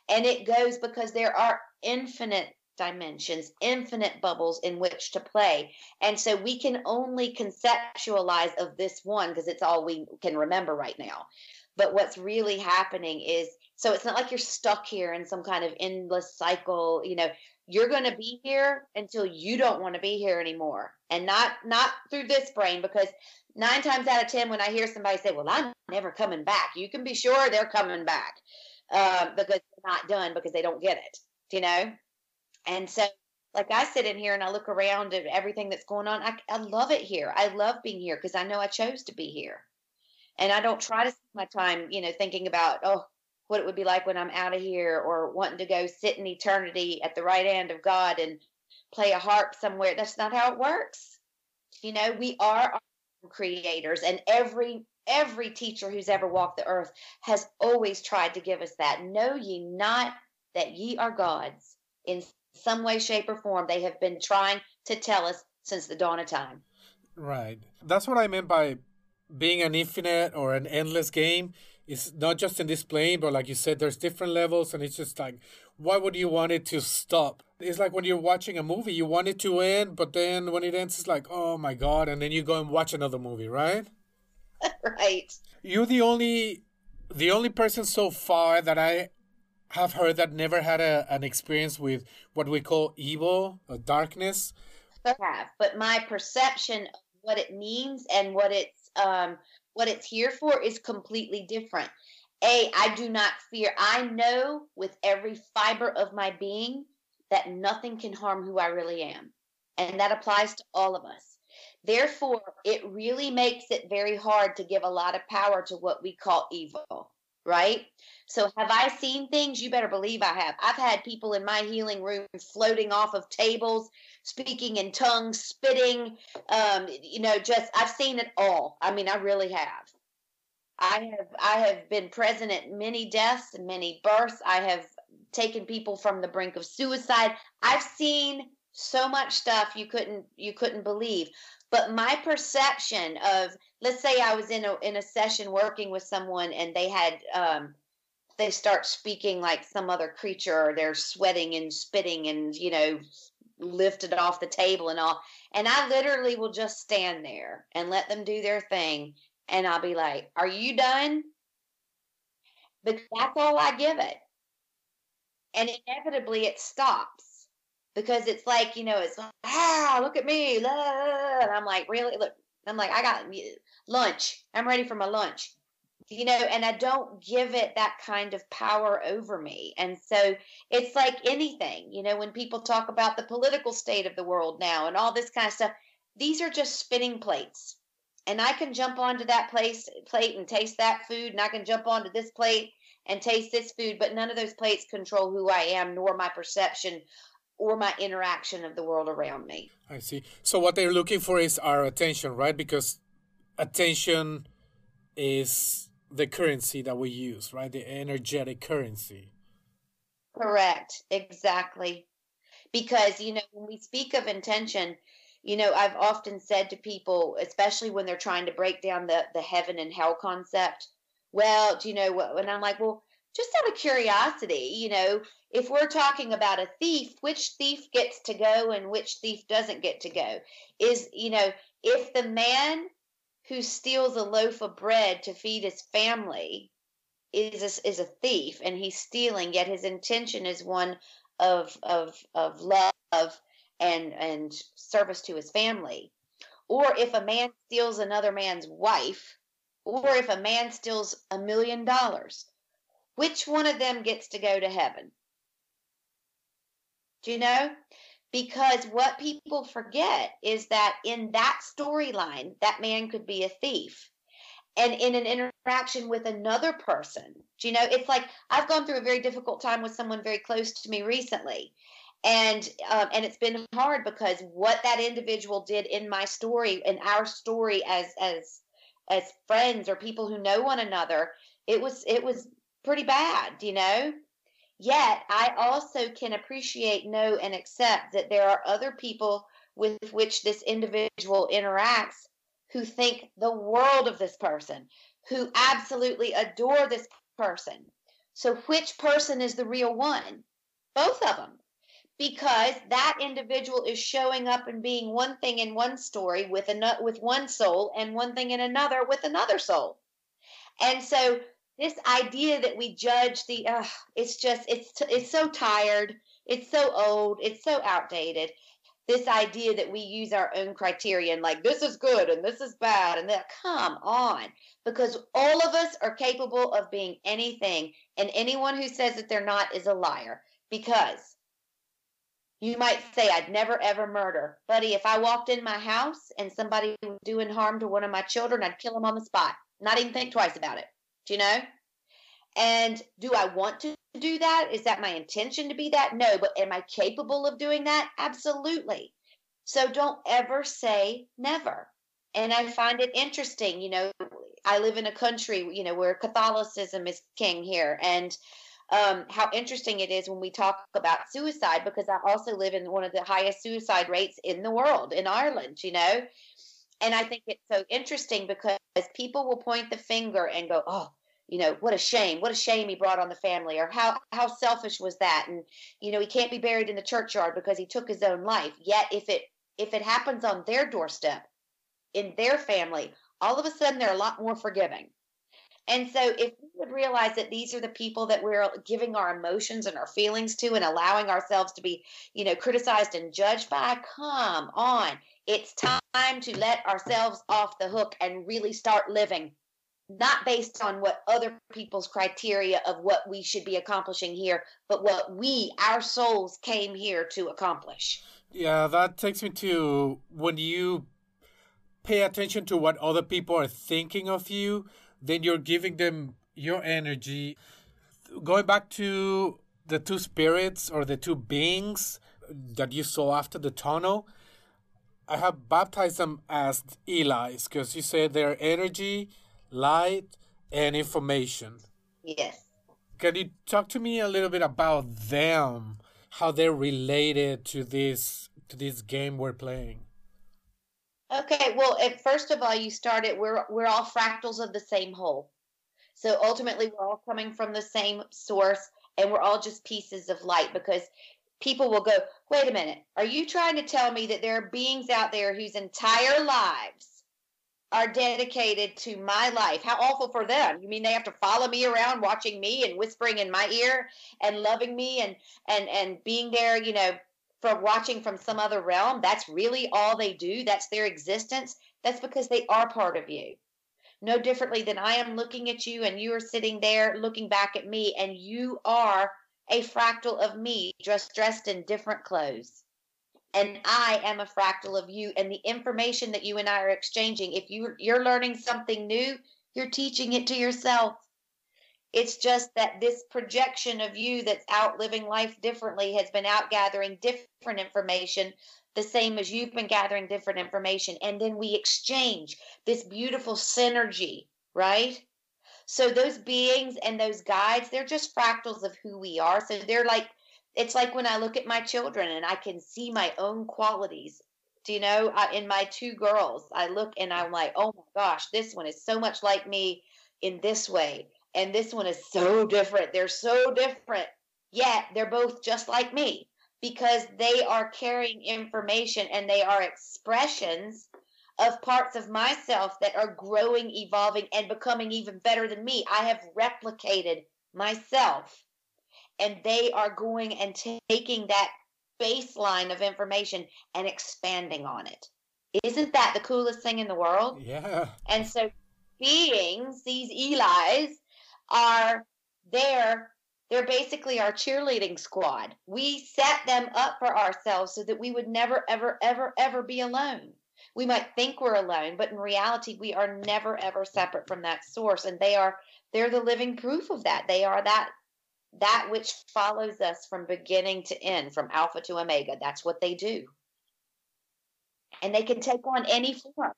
And it goes because there are infinite dimensions, infinite bubbles in which to play. And so we can only conceptualize of this one because it's all we can remember right now. But what's really happening is so it's not like you're stuck here in some kind of endless cycle, you know, you're going to be here until you don't want to be here anymore. And not not through this brain because nine times out of ten when i hear somebody say well i'm never coming back you can be sure they're coming back uh, because they're not done because they don't get it you know? And so like i sit in here and i look around at everything that's going on. I, I love it here. I love being here because i know i chose to be here and i don't try to spend my time you know thinking about oh what it would be like when I'm out of here or wanting to go sit in eternity at the right hand of God and play a harp somewhere. That's not how it works. You know, we are our creators and every every teacher who's ever walked the earth has always tried to give us that. Know ye not that ye are gods in some way, shape, or form. They have been trying to tell us since the dawn of time. Right. That's what I meant by being an infinite or an endless game is not just in this plane, but like you said, there's different levels, and it's just like, why would you want it to stop? It's like when you're watching a movie, you want it to end, but then when it ends, it's like, oh my god, and then you go and watch another movie, right? *laughs* right. You're the only, the only person so far that I have heard that never had a, an experience with what we call evil or darkness. I have, but my perception of what it means and what it's um what it's here for is completely different. A, I do not fear. I know with every fiber of my being that nothing can harm who I really am. And that applies to all of us. Therefore, it really makes it very hard to give a lot of power to what we call evil, right? So, have I seen things? You better believe I have. I've had people in my healing room floating off of tables, speaking in tongues, spitting, um, you know, just I've seen it all. I mean, I really have. I have I have been present at many deaths and many births. I have taken people from the brink of suicide. I've seen so much stuff you couldn't you couldn't believe. But my perception of let's say I was in a in a session working with someone and they had um, they start speaking like some other creature or they're sweating and spitting and you know lifted off the table and all. And I literally will just stand there and let them do their thing. And I'll be like, Are you done? But that's all I give it. And inevitably it stops because it's like, you know, it's like, ah, look at me. And I'm like, Really? Look, I'm like, I got lunch. I'm ready for my lunch you know, and I don't give it that kind of power over me. And so it's like anything, you know, when people talk about the political state of the world now and all this kind of stuff, these are just spinning plates. And I can jump onto that place plate and taste that food, and I can jump onto this plate and taste this food, but none of those plates control who I am, nor my perception or my interaction of the world around me. I see. So what they're looking for is our attention, right? Because attention is the currency that we use, right? The energetic currency. Correct. Exactly. Because, you know, when we speak of intention, you know, I've often said to people, especially when they're trying to break down the, the heaven and hell concept, well, do you know what? And I'm like, well, just out of curiosity, you know, if we're talking about a thief, which thief gets to go and which thief doesn't get to go? Is, you know, if the man who steals a loaf of bread to feed his family is a, is a thief and he's stealing yet his intention is one of of of love and and service to his family or if a man steals another man's wife or if a man steals a million dollars which one of them gets to go to heaven do you know because what people forget is that in that storyline, that man could be a thief. And in an interaction with another person, do you know, it's like I've gone through a very difficult time with someone very close to me recently. And um, and it's been hard because what that individual did in my story, in our story as as as friends or people who know one another, it was it was pretty bad, you know. Yet, I also can appreciate, know, and accept that there are other people with which this individual interacts who think the world of this person, who absolutely adore this person. So, which person is the real one? Both of them. Because that individual is showing up and being one thing in one story with, another, with one soul and one thing in another with another soul. And so this idea that we judge the uh, it's just it's it's so tired It's so old, it's so outdated. This idea that we use our own criterion, like this is good and this is bad, and that, come on, because all of us are capable of being anything, and anyone who says that they're not is a liar. Because you might say, I'd never ever murder. Buddy, if I walked in my house and somebody was doing harm to one of my children, I'd kill them on the spot. Not even think twice about it. Do you know? And do I want to do that? Is that my intention to be that? No, but am I capable of doing that? Absolutely. So don't ever say never. And I find it interesting, you know, I live in a country, you know, where Catholicism is king here. And um, how interesting it is when we talk about suicide because I also live in one of the highest suicide rates in the world in Ireland, you know. And I think it's so interesting because people will point the finger and go, "Oh, you know, what a shame! What a shame he brought on the family, or how how selfish was that?" And you know, he can't be buried in the churchyard because he took his own life. Yet, if it if it happens on their doorstep, in their family, all of a sudden they're a lot more forgiving. And so, if we would realize that these are the people that we're giving our emotions and our feelings to and allowing ourselves to be, you know, criticized and judged by, come on. It's time to let ourselves off the hook and really start living, not based on what other people's criteria of what we should be accomplishing here, but what we, our souls, came here to accomplish. Yeah, that takes me to when you pay attention to what other people are thinking of you then you're giving them your energy. Going back to the two spirits or the two beings that you saw after the tunnel, I have baptized them as Eli's because you said they're energy, light, and information. Yes. Can you talk to me a little bit about them, how they're related to this to this game we're playing? Okay, well, at first of all, you started. We're we're all fractals of the same whole. So ultimately, we're all coming from the same source, and we're all just pieces of light. Because people will go, "Wait a minute, are you trying to tell me that there are beings out there whose entire lives are dedicated to my life? How awful for them! You mean they have to follow me around, watching me and whispering in my ear and loving me and and and being there, you know, from watching from some other realm, that's really all they do, that's their existence, that's because they are part of you. No differently than I am looking at you and you are sitting there looking back at me, and you are a fractal of me, just dressed in different clothes. And I am a fractal of you, and the information that you and I are exchanging, if you, you're learning something new, you're teaching it to yourself. It's just that this projection of you that's out living life differently has been out gathering different information, the same as you've been gathering different information. And then we exchange this beautiful synergy, right? So those beings and those guides, they're just fractals of who we are. So they're like, it's like when I look at my children and I can see my own qualities. Do you know, I, in my two girls, I look and I'm like, oh my gosh, this one is so much like me in this way and this one is so different. They're so different, yet they're both just like me because they are carrying information and they are expressions of parts of myself that are growing, evolving, and becoming even better than me. I have replicated myself, and they are going and taking that baseline of information and expanding on it. Isn't that the coolest thing in the world? Yeah. And so, beings, these Eli's, are there they're basically our cheerleading squad. We set them up for ourselves so that we would never, ever, ever, ever be alone. We might think we're alone, but in reality, we are never, ever separate from that source. And they are, they're the living proof of that. They are that, that which follows us from beginning to end, from alpha to omega. That's what they do. And they can take on any form.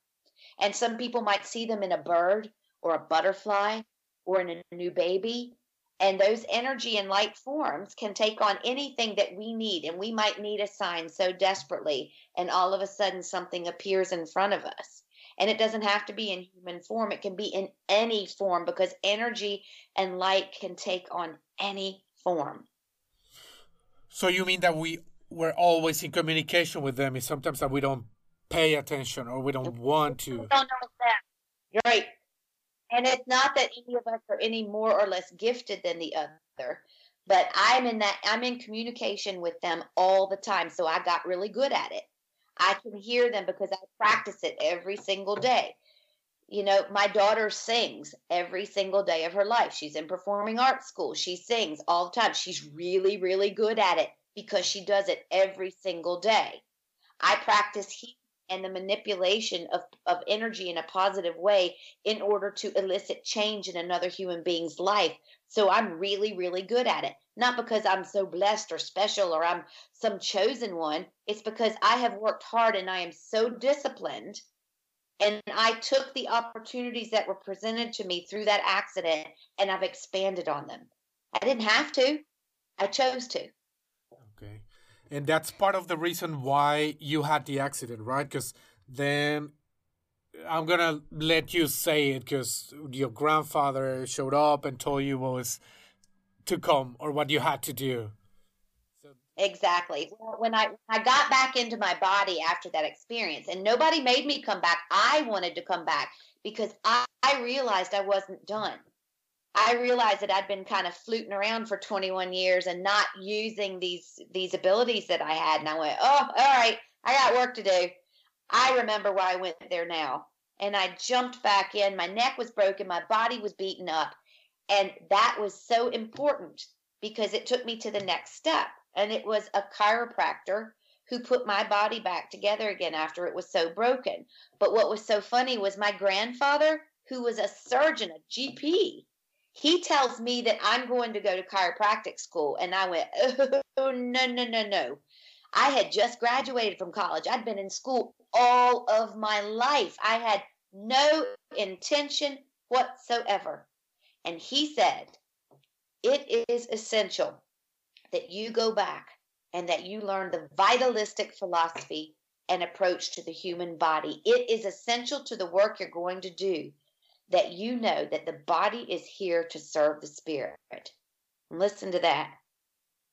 And some people might see them in a bird or a butterfly or in a new baby. And those energy and light forms can take on anything that we need. And we might need a sign so desperately, and all of a sudden something appears in front of us. And it doesn't have to be in human form, it can be in any form because energy and light can take on any form. So you mean that we we're always in communication with them? Is sometimes that we don't pay attention or we don't want to. don't know that. Right. And it's not that any of us are any more or less gifted than the other. but I'm in that I'm in communication with them all the time. So I got really good at it. I can hear them because I practice it every single day. You know, my daughter sings every single day of her life. She's in performing arts school. She sings all the time. She's really, really good at it because she does it every single day. I practice heat and the manipulation of, of energy in a positive way in order to elicit change in another human being's life. So I'm really, really good at it. Not because I'm so blessed or special or I'm some chosen one. It's because I have worked hard and I am so disciplined. And I took the opportunities that were presented to me through that accident and I've expanded on them. I didn't have to, I chose to. Okay. And that's part of the reason why you had the accident, right? Because then I'm gonna let you say it because your grandfather showed up and told you what was to come or what you had to do. Exactly. When I I got back into my body after that experience, and nobody made me come back. I wanted to come back because I, I realized I wasn't done. I realized that I'd been kind of fluting around for 21 years and not using these these abilities that I had. And I went, oh, all right, I got work to do. I remember why I went there now. And I jumped back in. My neck was broken. My body was beaten up. And that was so important because it took me to the next step. And it was a chiropractor who put my body back together again after it was so broken. But what was so funny was my grandfather, who was a surgeon, a GP, he tells me that I'm going to go to chiropractic school. And I went, oh, no, no, no, no. I had just graduated from college. I'd been in school all of my life. I had no intention whatsoever. And he said, it is essential that you go back and that you learn the vitalistic philosophy and approach to the human body. It is essential to the work you're going to do that you know that the body is here to serve the spirit. Listen to that.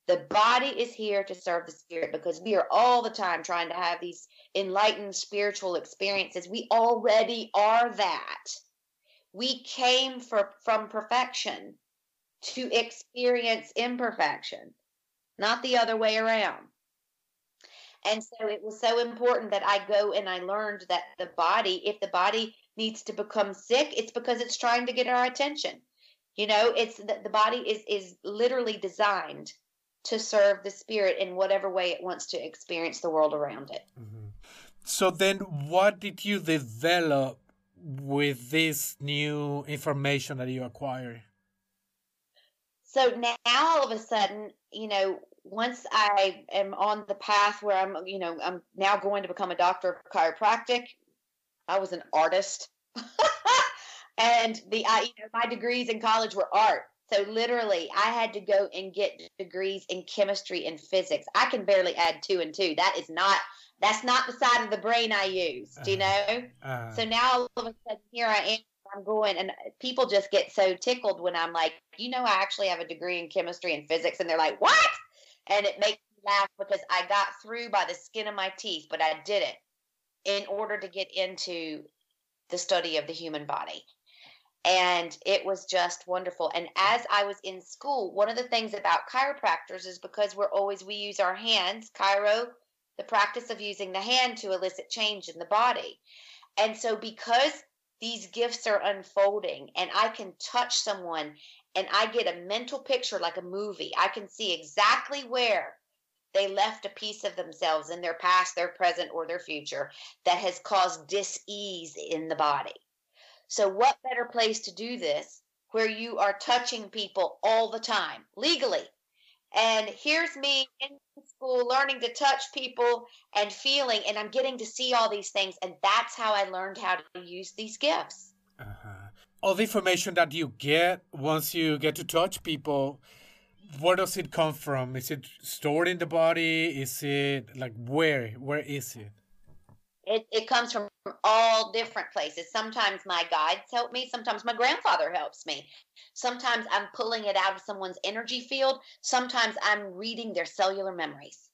The body is here to serve the spirit because we are all the time trying to have these enlightened spiritual experiences. We already are that. We came for, from perfection to experience imperfection, not the other way around. And so it was so important that I go and I learned that the body, if the body needs to become sick, it's because it's trying to get our attention. You know, it's the, the body is is literally designed to serve the spirit in whatever way it wants to experience the world around it. Mm-hmm. So then what did you develop with this new information that you acquired? So now all of a sudden, you know, once I am on the path where I'm, you know, I'm now going to become a doctor of chiropractic, I was an artist. *laughs* and the I, you know, my degrees in college were art. So literally, I had to go and get degrees in chemistry and physics. I can barely add two and two. That is not that's not the side of the brain I use. Do you uh-huh. know? Uh, so now all of a sudden here I am. I'm going, and uh, people just get so tickled when I'm like, you know, I actually have a degree in chemistry and physics, and they're like, what? And it makes me laugh because I got through by the skin of my teeth, but I did it in order to get into the study of the human body. And it was just wonderful. And as I was in school, one of the things about chiropractors is because we're always, we use our hands, chiro, the practice of using the hand to elicit change in the body. And so, because these gifts are unfolding and I can touch someone and I get a mental picture like a movie, I can see exactly where they left a piece of themselves in their past, their present, or their future that has caused dis-ease in the body. So, what better place to do this where you are touching people all the time legally? And here's me in school learning to touch people and feeling, and I'm getting to see all these things. And that's how I learned how to use these gifts. Uh-huh. All the information that you get once you get to touch people where does it come from? Is it stored in the body? Is it like where? Where is it? It, it comes from all different places. Sometimes my guides help me. Sometimes my grandfather helps me. Sometimes I'm pulling it out of someone's energy field. Sometimes I'm reading their cellular memories.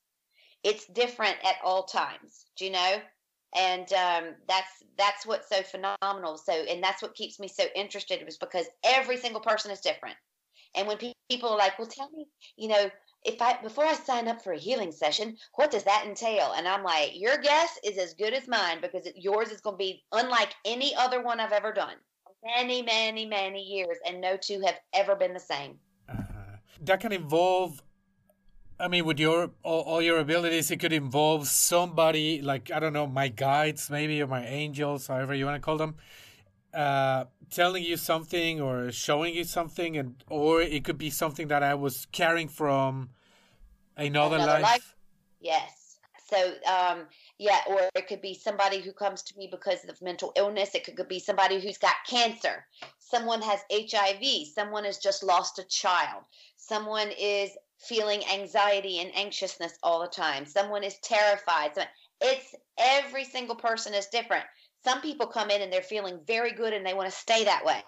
It's different at all times. Do you know? And um, that's that's what's so phenomenal. So, and that's what keeps me so interested, is because every single person is different And when pe- people are like, "Well, tell me, you know, if I before I sign up for a healing session, what does that entail?" And I'm like, "Your guess is as good as mine because yours is going to be unlike any other one I've ever done. Many, many, many years, and no two have ever been the same." Uh-huh. That can involve I mean, with your all, all, your abilities, it could involve somebody like I don't know, my guides maybe or my angels, however you want to call them, uh, telling you something or showing you something, and or it could be something that I was carrying from another, another life. life. Yes. So, um, yeah, or it could be somebody who comes to me because of mental illness. It could, could be somebody who's got cancer. Someone has HIV. Someone has just lost a child. Someone is feeling anxiety and anxiousness all the time. Someone is terrified. It's every single person is different. Some people come in and they're feeling very good and they want to stay that way.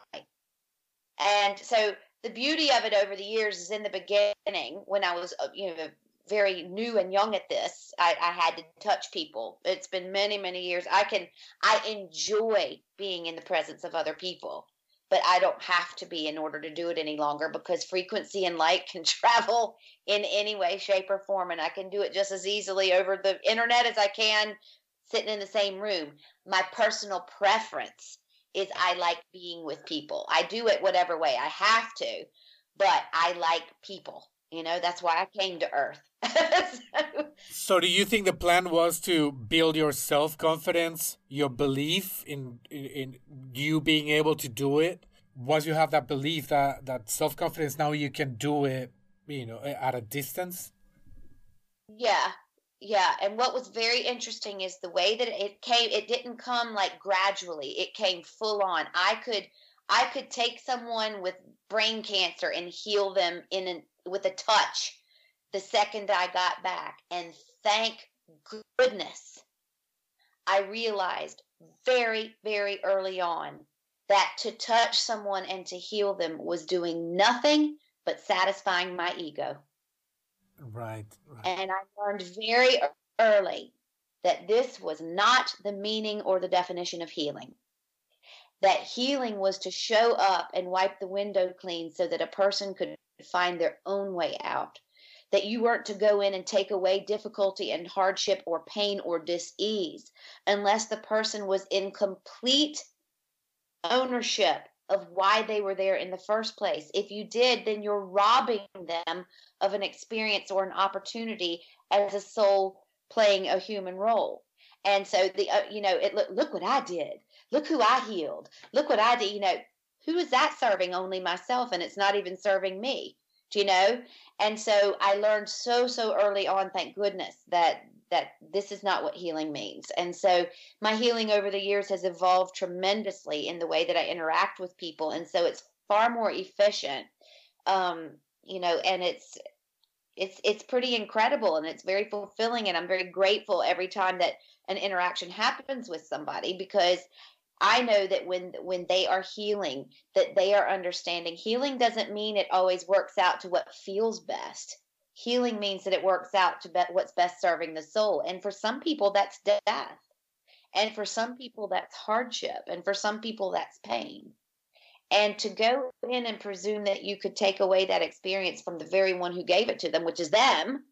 And so the beauty of it over the years is in the beginning when I was uh, you know very new and young at this, I, I had to touch people. It's been many many years. I can I enjoy being in the presence of other people but I don't have to be in order to do it any longer because frequency and light can *laughs* travel in any way, shape, or form. And I can do it just as easily over the internet as I can sitting in the same room. My personal preference is I like being with people. I do it whatever way I have to, but I like people. You know, that's why I came to Earth. so, *laughs* so, do you think the plan was to build your self confidence, your belief in, in, in you being able to do it? Once you have that belief that that self confidence, now you can do it, you know, at a distance. Yeah, yeah. And what was very interesting is the way that it came. It didn't come like gradually. It came full on. I could, I could take someone with brain cancer and heal them in an with a touch the second I got back. And thank goodness I realized very, very early on that to touch someone and to heal them was doing nothing but satisfying my ego. Right, right. And I learned very early that this was not the meaning or the definition of healing. That healing was to show up and wipe the window clean so that a person could find their own way out. That you weren't to go in and take away difficulty and hardship or pain or dis-ease unless the person was in complete ownership of why they were there in the first place. If you did, then you're robbing them of an experience or an opportunity as a soul playing a human role. And so the uh, you know, it look look what I did. Look who I healed. Look what I did, you know who is that serving only myself and it's not even serving me do you know and so i learned so so early on thank goodness that that this is not what healing means and so my healing over the years has evolved tremendously in the way that i interact with people and so it's far more efficient um you know and it's it's it's pretty incredible and it's very fulfilling and i'm very grateful every time that an interaction happens with somebody because I know that when when they are healing, that they are understanding. Healing doesn't mean it always works out to what feels best. Healing means that it works out to what's best serving the soul. And for some people, that's death. And for some people, that's hardship. And for some people, that's pain. And to go in and presume that you could take away that experience from the very one who gave it to them, which is them,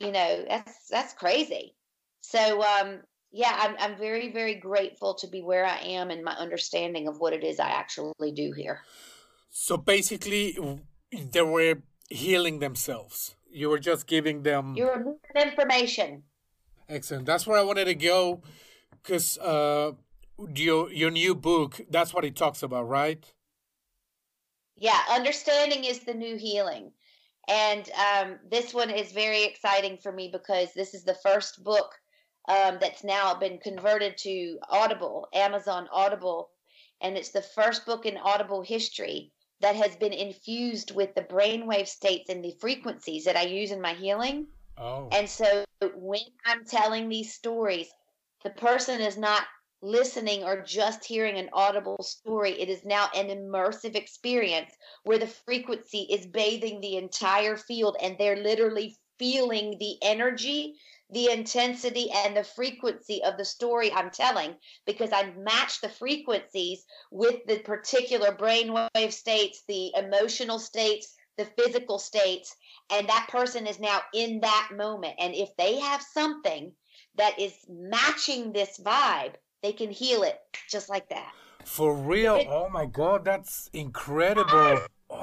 you know, that's that's crazy. So um, yeah, I'm I'm very very grateful to be where I am and my understanding of what it is I actually do here. So basically, they were healing themselves. You were just giving them. You were information. Excellent. That's where I wanted to go, because uh, your your new book. That's what it talks about, right? Yeah, understanding is the new healing, and um, this one is very exciting for me because this is the first book um, that's now been converted to Audible, Amazon Audible, and it's the first book in Audible history that has been infused with the brainwave states and the frequencies that I use in my healing. Oh. And so when I'm telling these stories, the person is not listening or just hearing an audible story. It is now an immersive experience where the frequency is bathing the entire field and they're literally feeling the energy the intensity and the frequency of the story I'm telling because I match the frequencies with the particular brainwave states, the emotional states, the physical states, and that person is now in that moment. And if they have something that is matching this vibe, they can heal it just like that. For real? It, oh my God, that's incredible.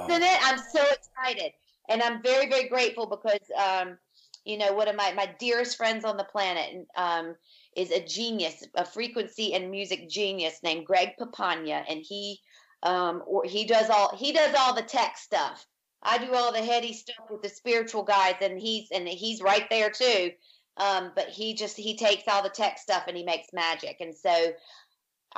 Isn't it? I'm so excited. And I'm very, very grateful because, um, you know, one of my, my dearest friends on the planet um, is a genius, a frequency and music genius named Greg Papania. And he, um, or he does all, he does all the tech stuff. I do all the heady stuff with the spiritual guys and he's, and he's right there too. Um, but he just, he takes all the tech stuff and he makes magic. And so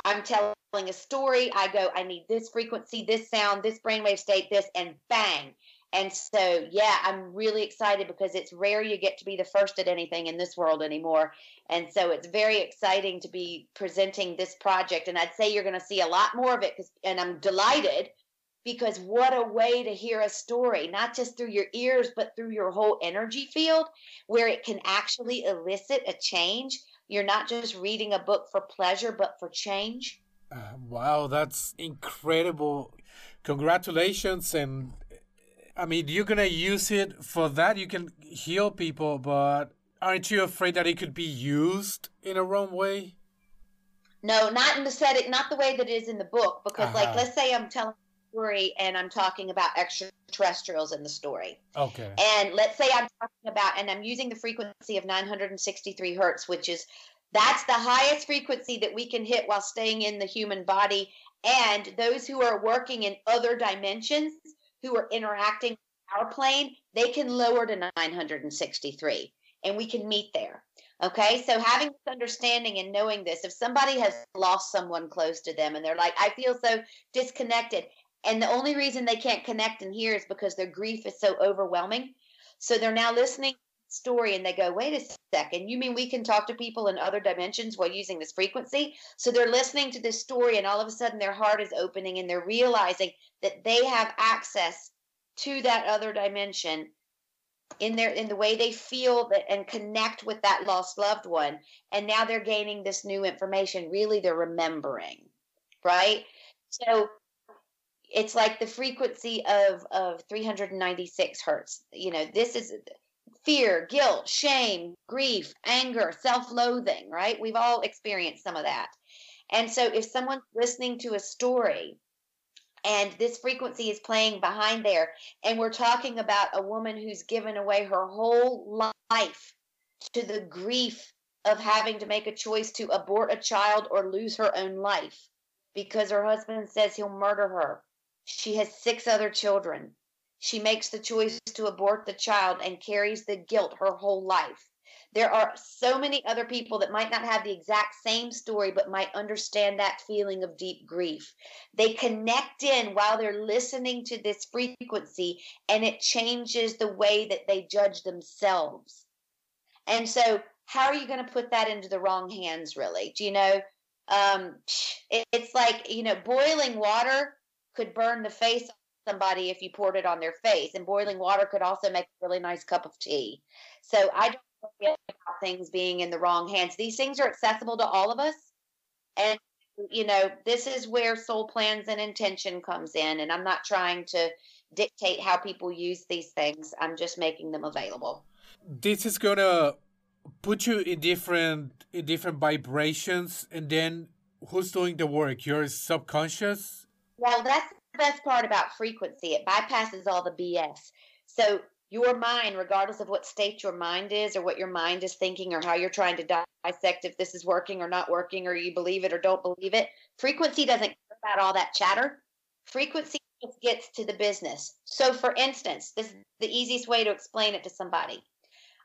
I'm telling a story. I go, I need this frequency, this sound, this brainwave state, this, and bang. And so, yeah, I'm really excited because it's rare you get to be the first at anything in this world anymore. And so it's very exciting to be presenting this project. And I'd say you're going to see a lot more of it. And I'm delighted because what a way to hear a story, not just through your ears, but through your whole energy field, where it can actually elicit a change. You're not just reading a book for pleasure, but for change. Uh, wow, that's incredible. Congratulations. And I mean, you're going to use it for that. You can heal people, but aren't you afraid that it could be used in a wrong way? No, not in the setting, not the way that it is in the book. Because, uh-huh. like, let's say I'm telling a story and I'm talking about extraterrestrials in the story. Okay. And let's say I'm talking about, and I'm using the frequency of 963 hertz, which is that's the highest frequency that we can hit while staying in the human body. And those who are working in other dimensions, who are interacting with our plane, they can lower to 963 and we can meet there. Okay, so having this understanding and knowing this, if somebody has lost someone close to them and they're like, I feel so disconnected, and the only reason they can't connect and hear is because their grief is so overwhelming. So they're now listening story and they go, wait a second, you mean we can talk to people in other dimensions while using this frequency? So they're listening to this story and all of a sudden their heart is opening and they're realizing that they have access to that other dimension in their in the way they feel that and connect with that lost loved one and now they're gaining this new information really they're remembering right so it's like the frequency of of 396 hertz you know this is fear guilt shame grief anger self-loathing right we've all experienced some of that and so if someone's listening to a story and this frequency is playing behind there and we're talking about a woman who's given away her whole life to the grief of having to make a choice to abort a child or lose her own life because her husband says he'll murder her she has six other children. She makes the choice to abort the child and carries the guilt her whole life. There are so many other people that might not have the exact same story, but might understand that feeling of deep grief. They connect in while they're listening to this frequency, and it changes the way that they judge themselves. And so, how are you going to put that into the wrong hands, really? Do you know? Um, it's like, you know, boiling water could burn the face somebody if you poured it on their face, and boiling water could also make a really nice cup of tea. So I don't worry about things being in the wrong hands. These things are accessible to all of us, and you know this is where soul plans and intention comes in. And I'm not trying to dictate how people use these things. I'm just making them available. This is gonna put you in different in different vibrations, and then who's doing the work? Your subconscious well, that's the best part about frequency. It bypasses all the BS. So your mind, regardless of what state your mind is or what your mind is thinking or how you're trying to dissect if this is working or not working or you believe it or don't believe it, frequency doesn't care about all that chatter. Frequency just gets to the business. So, for instance, this is the easiest way to explain it to somebody.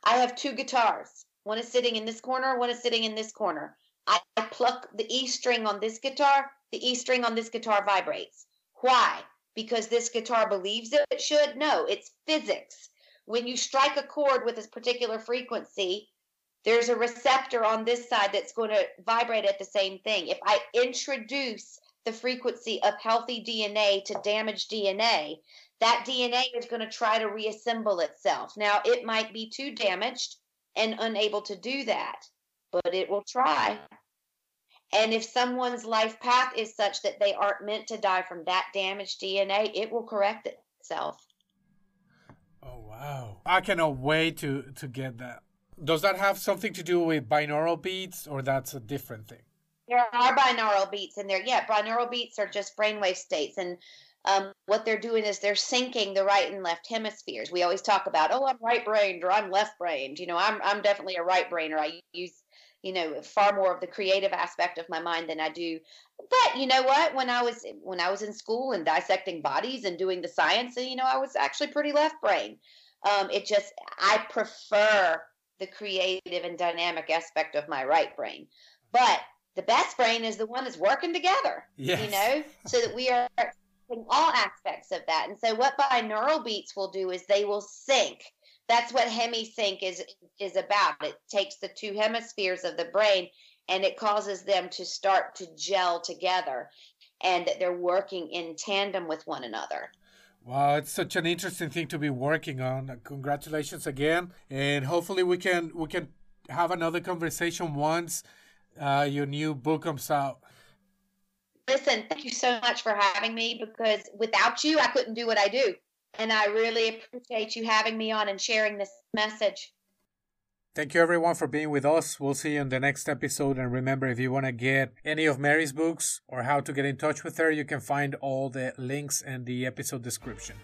I have two guitars. One is sitting in this corner, one is sitting in this corner. I pluck the E string on this guitar, the E string on this guitar vibrates. Why? Because this guitar believes it should? No, it's physics. When you strike a chord with a particular frequency, there's a receptor on this side that's going to vibrate at the same thing. If I introduce the frequency of healthy DNA to damaged DNA, that DNA is going to try to reassemble itself. Now, it might be too damaged and unable to do that but it will try. And if someone's life path is such that they aren't meant to die from that damaged DNA, it will correct itself. Oh wow! I cannot wait to to get that. Does that have something to do with binaural beats, or that's a different thing? There are binaural beats in there. Yeah, binaural beats are just brainwave states, and um, what they're doing is they're syncing the right and left hemispheres. We always talk about, oh, I'm right brained or I'm left brained. You know, I'm I'm definitely a right brainer. I use you know far more of the creative aspect of my mind than I do. But you know what? When I was when I was in school and dissecting bodies and doing the science, you know, I was actually pretty left brain. Um, it just I prefer the creative and dynamic aspect of my right brain. But the best brain is the one that's working together. Yes. You know, so that we are all aspects of that. And so what binaural beats will do is they will sync. That's what hemisync is is about. It takes the two hemispheres of the brain and it causes them to start to gel together and that they're working in tandem with one another. Wow, it's such an interesting thing to be working on. Congratulations again, and hopefully we can we can have another conversation once uh, your new book comes out. Listen, thank you so much for having me because without you, I couldn't do what I do. And I really appreciate you having me on and sharing this message. Thank you everyone for being with us. We'll see you in the next episode. And remember, if you want to get any of Mary's books or how to get in touch with her, you can find all the links in the episode description.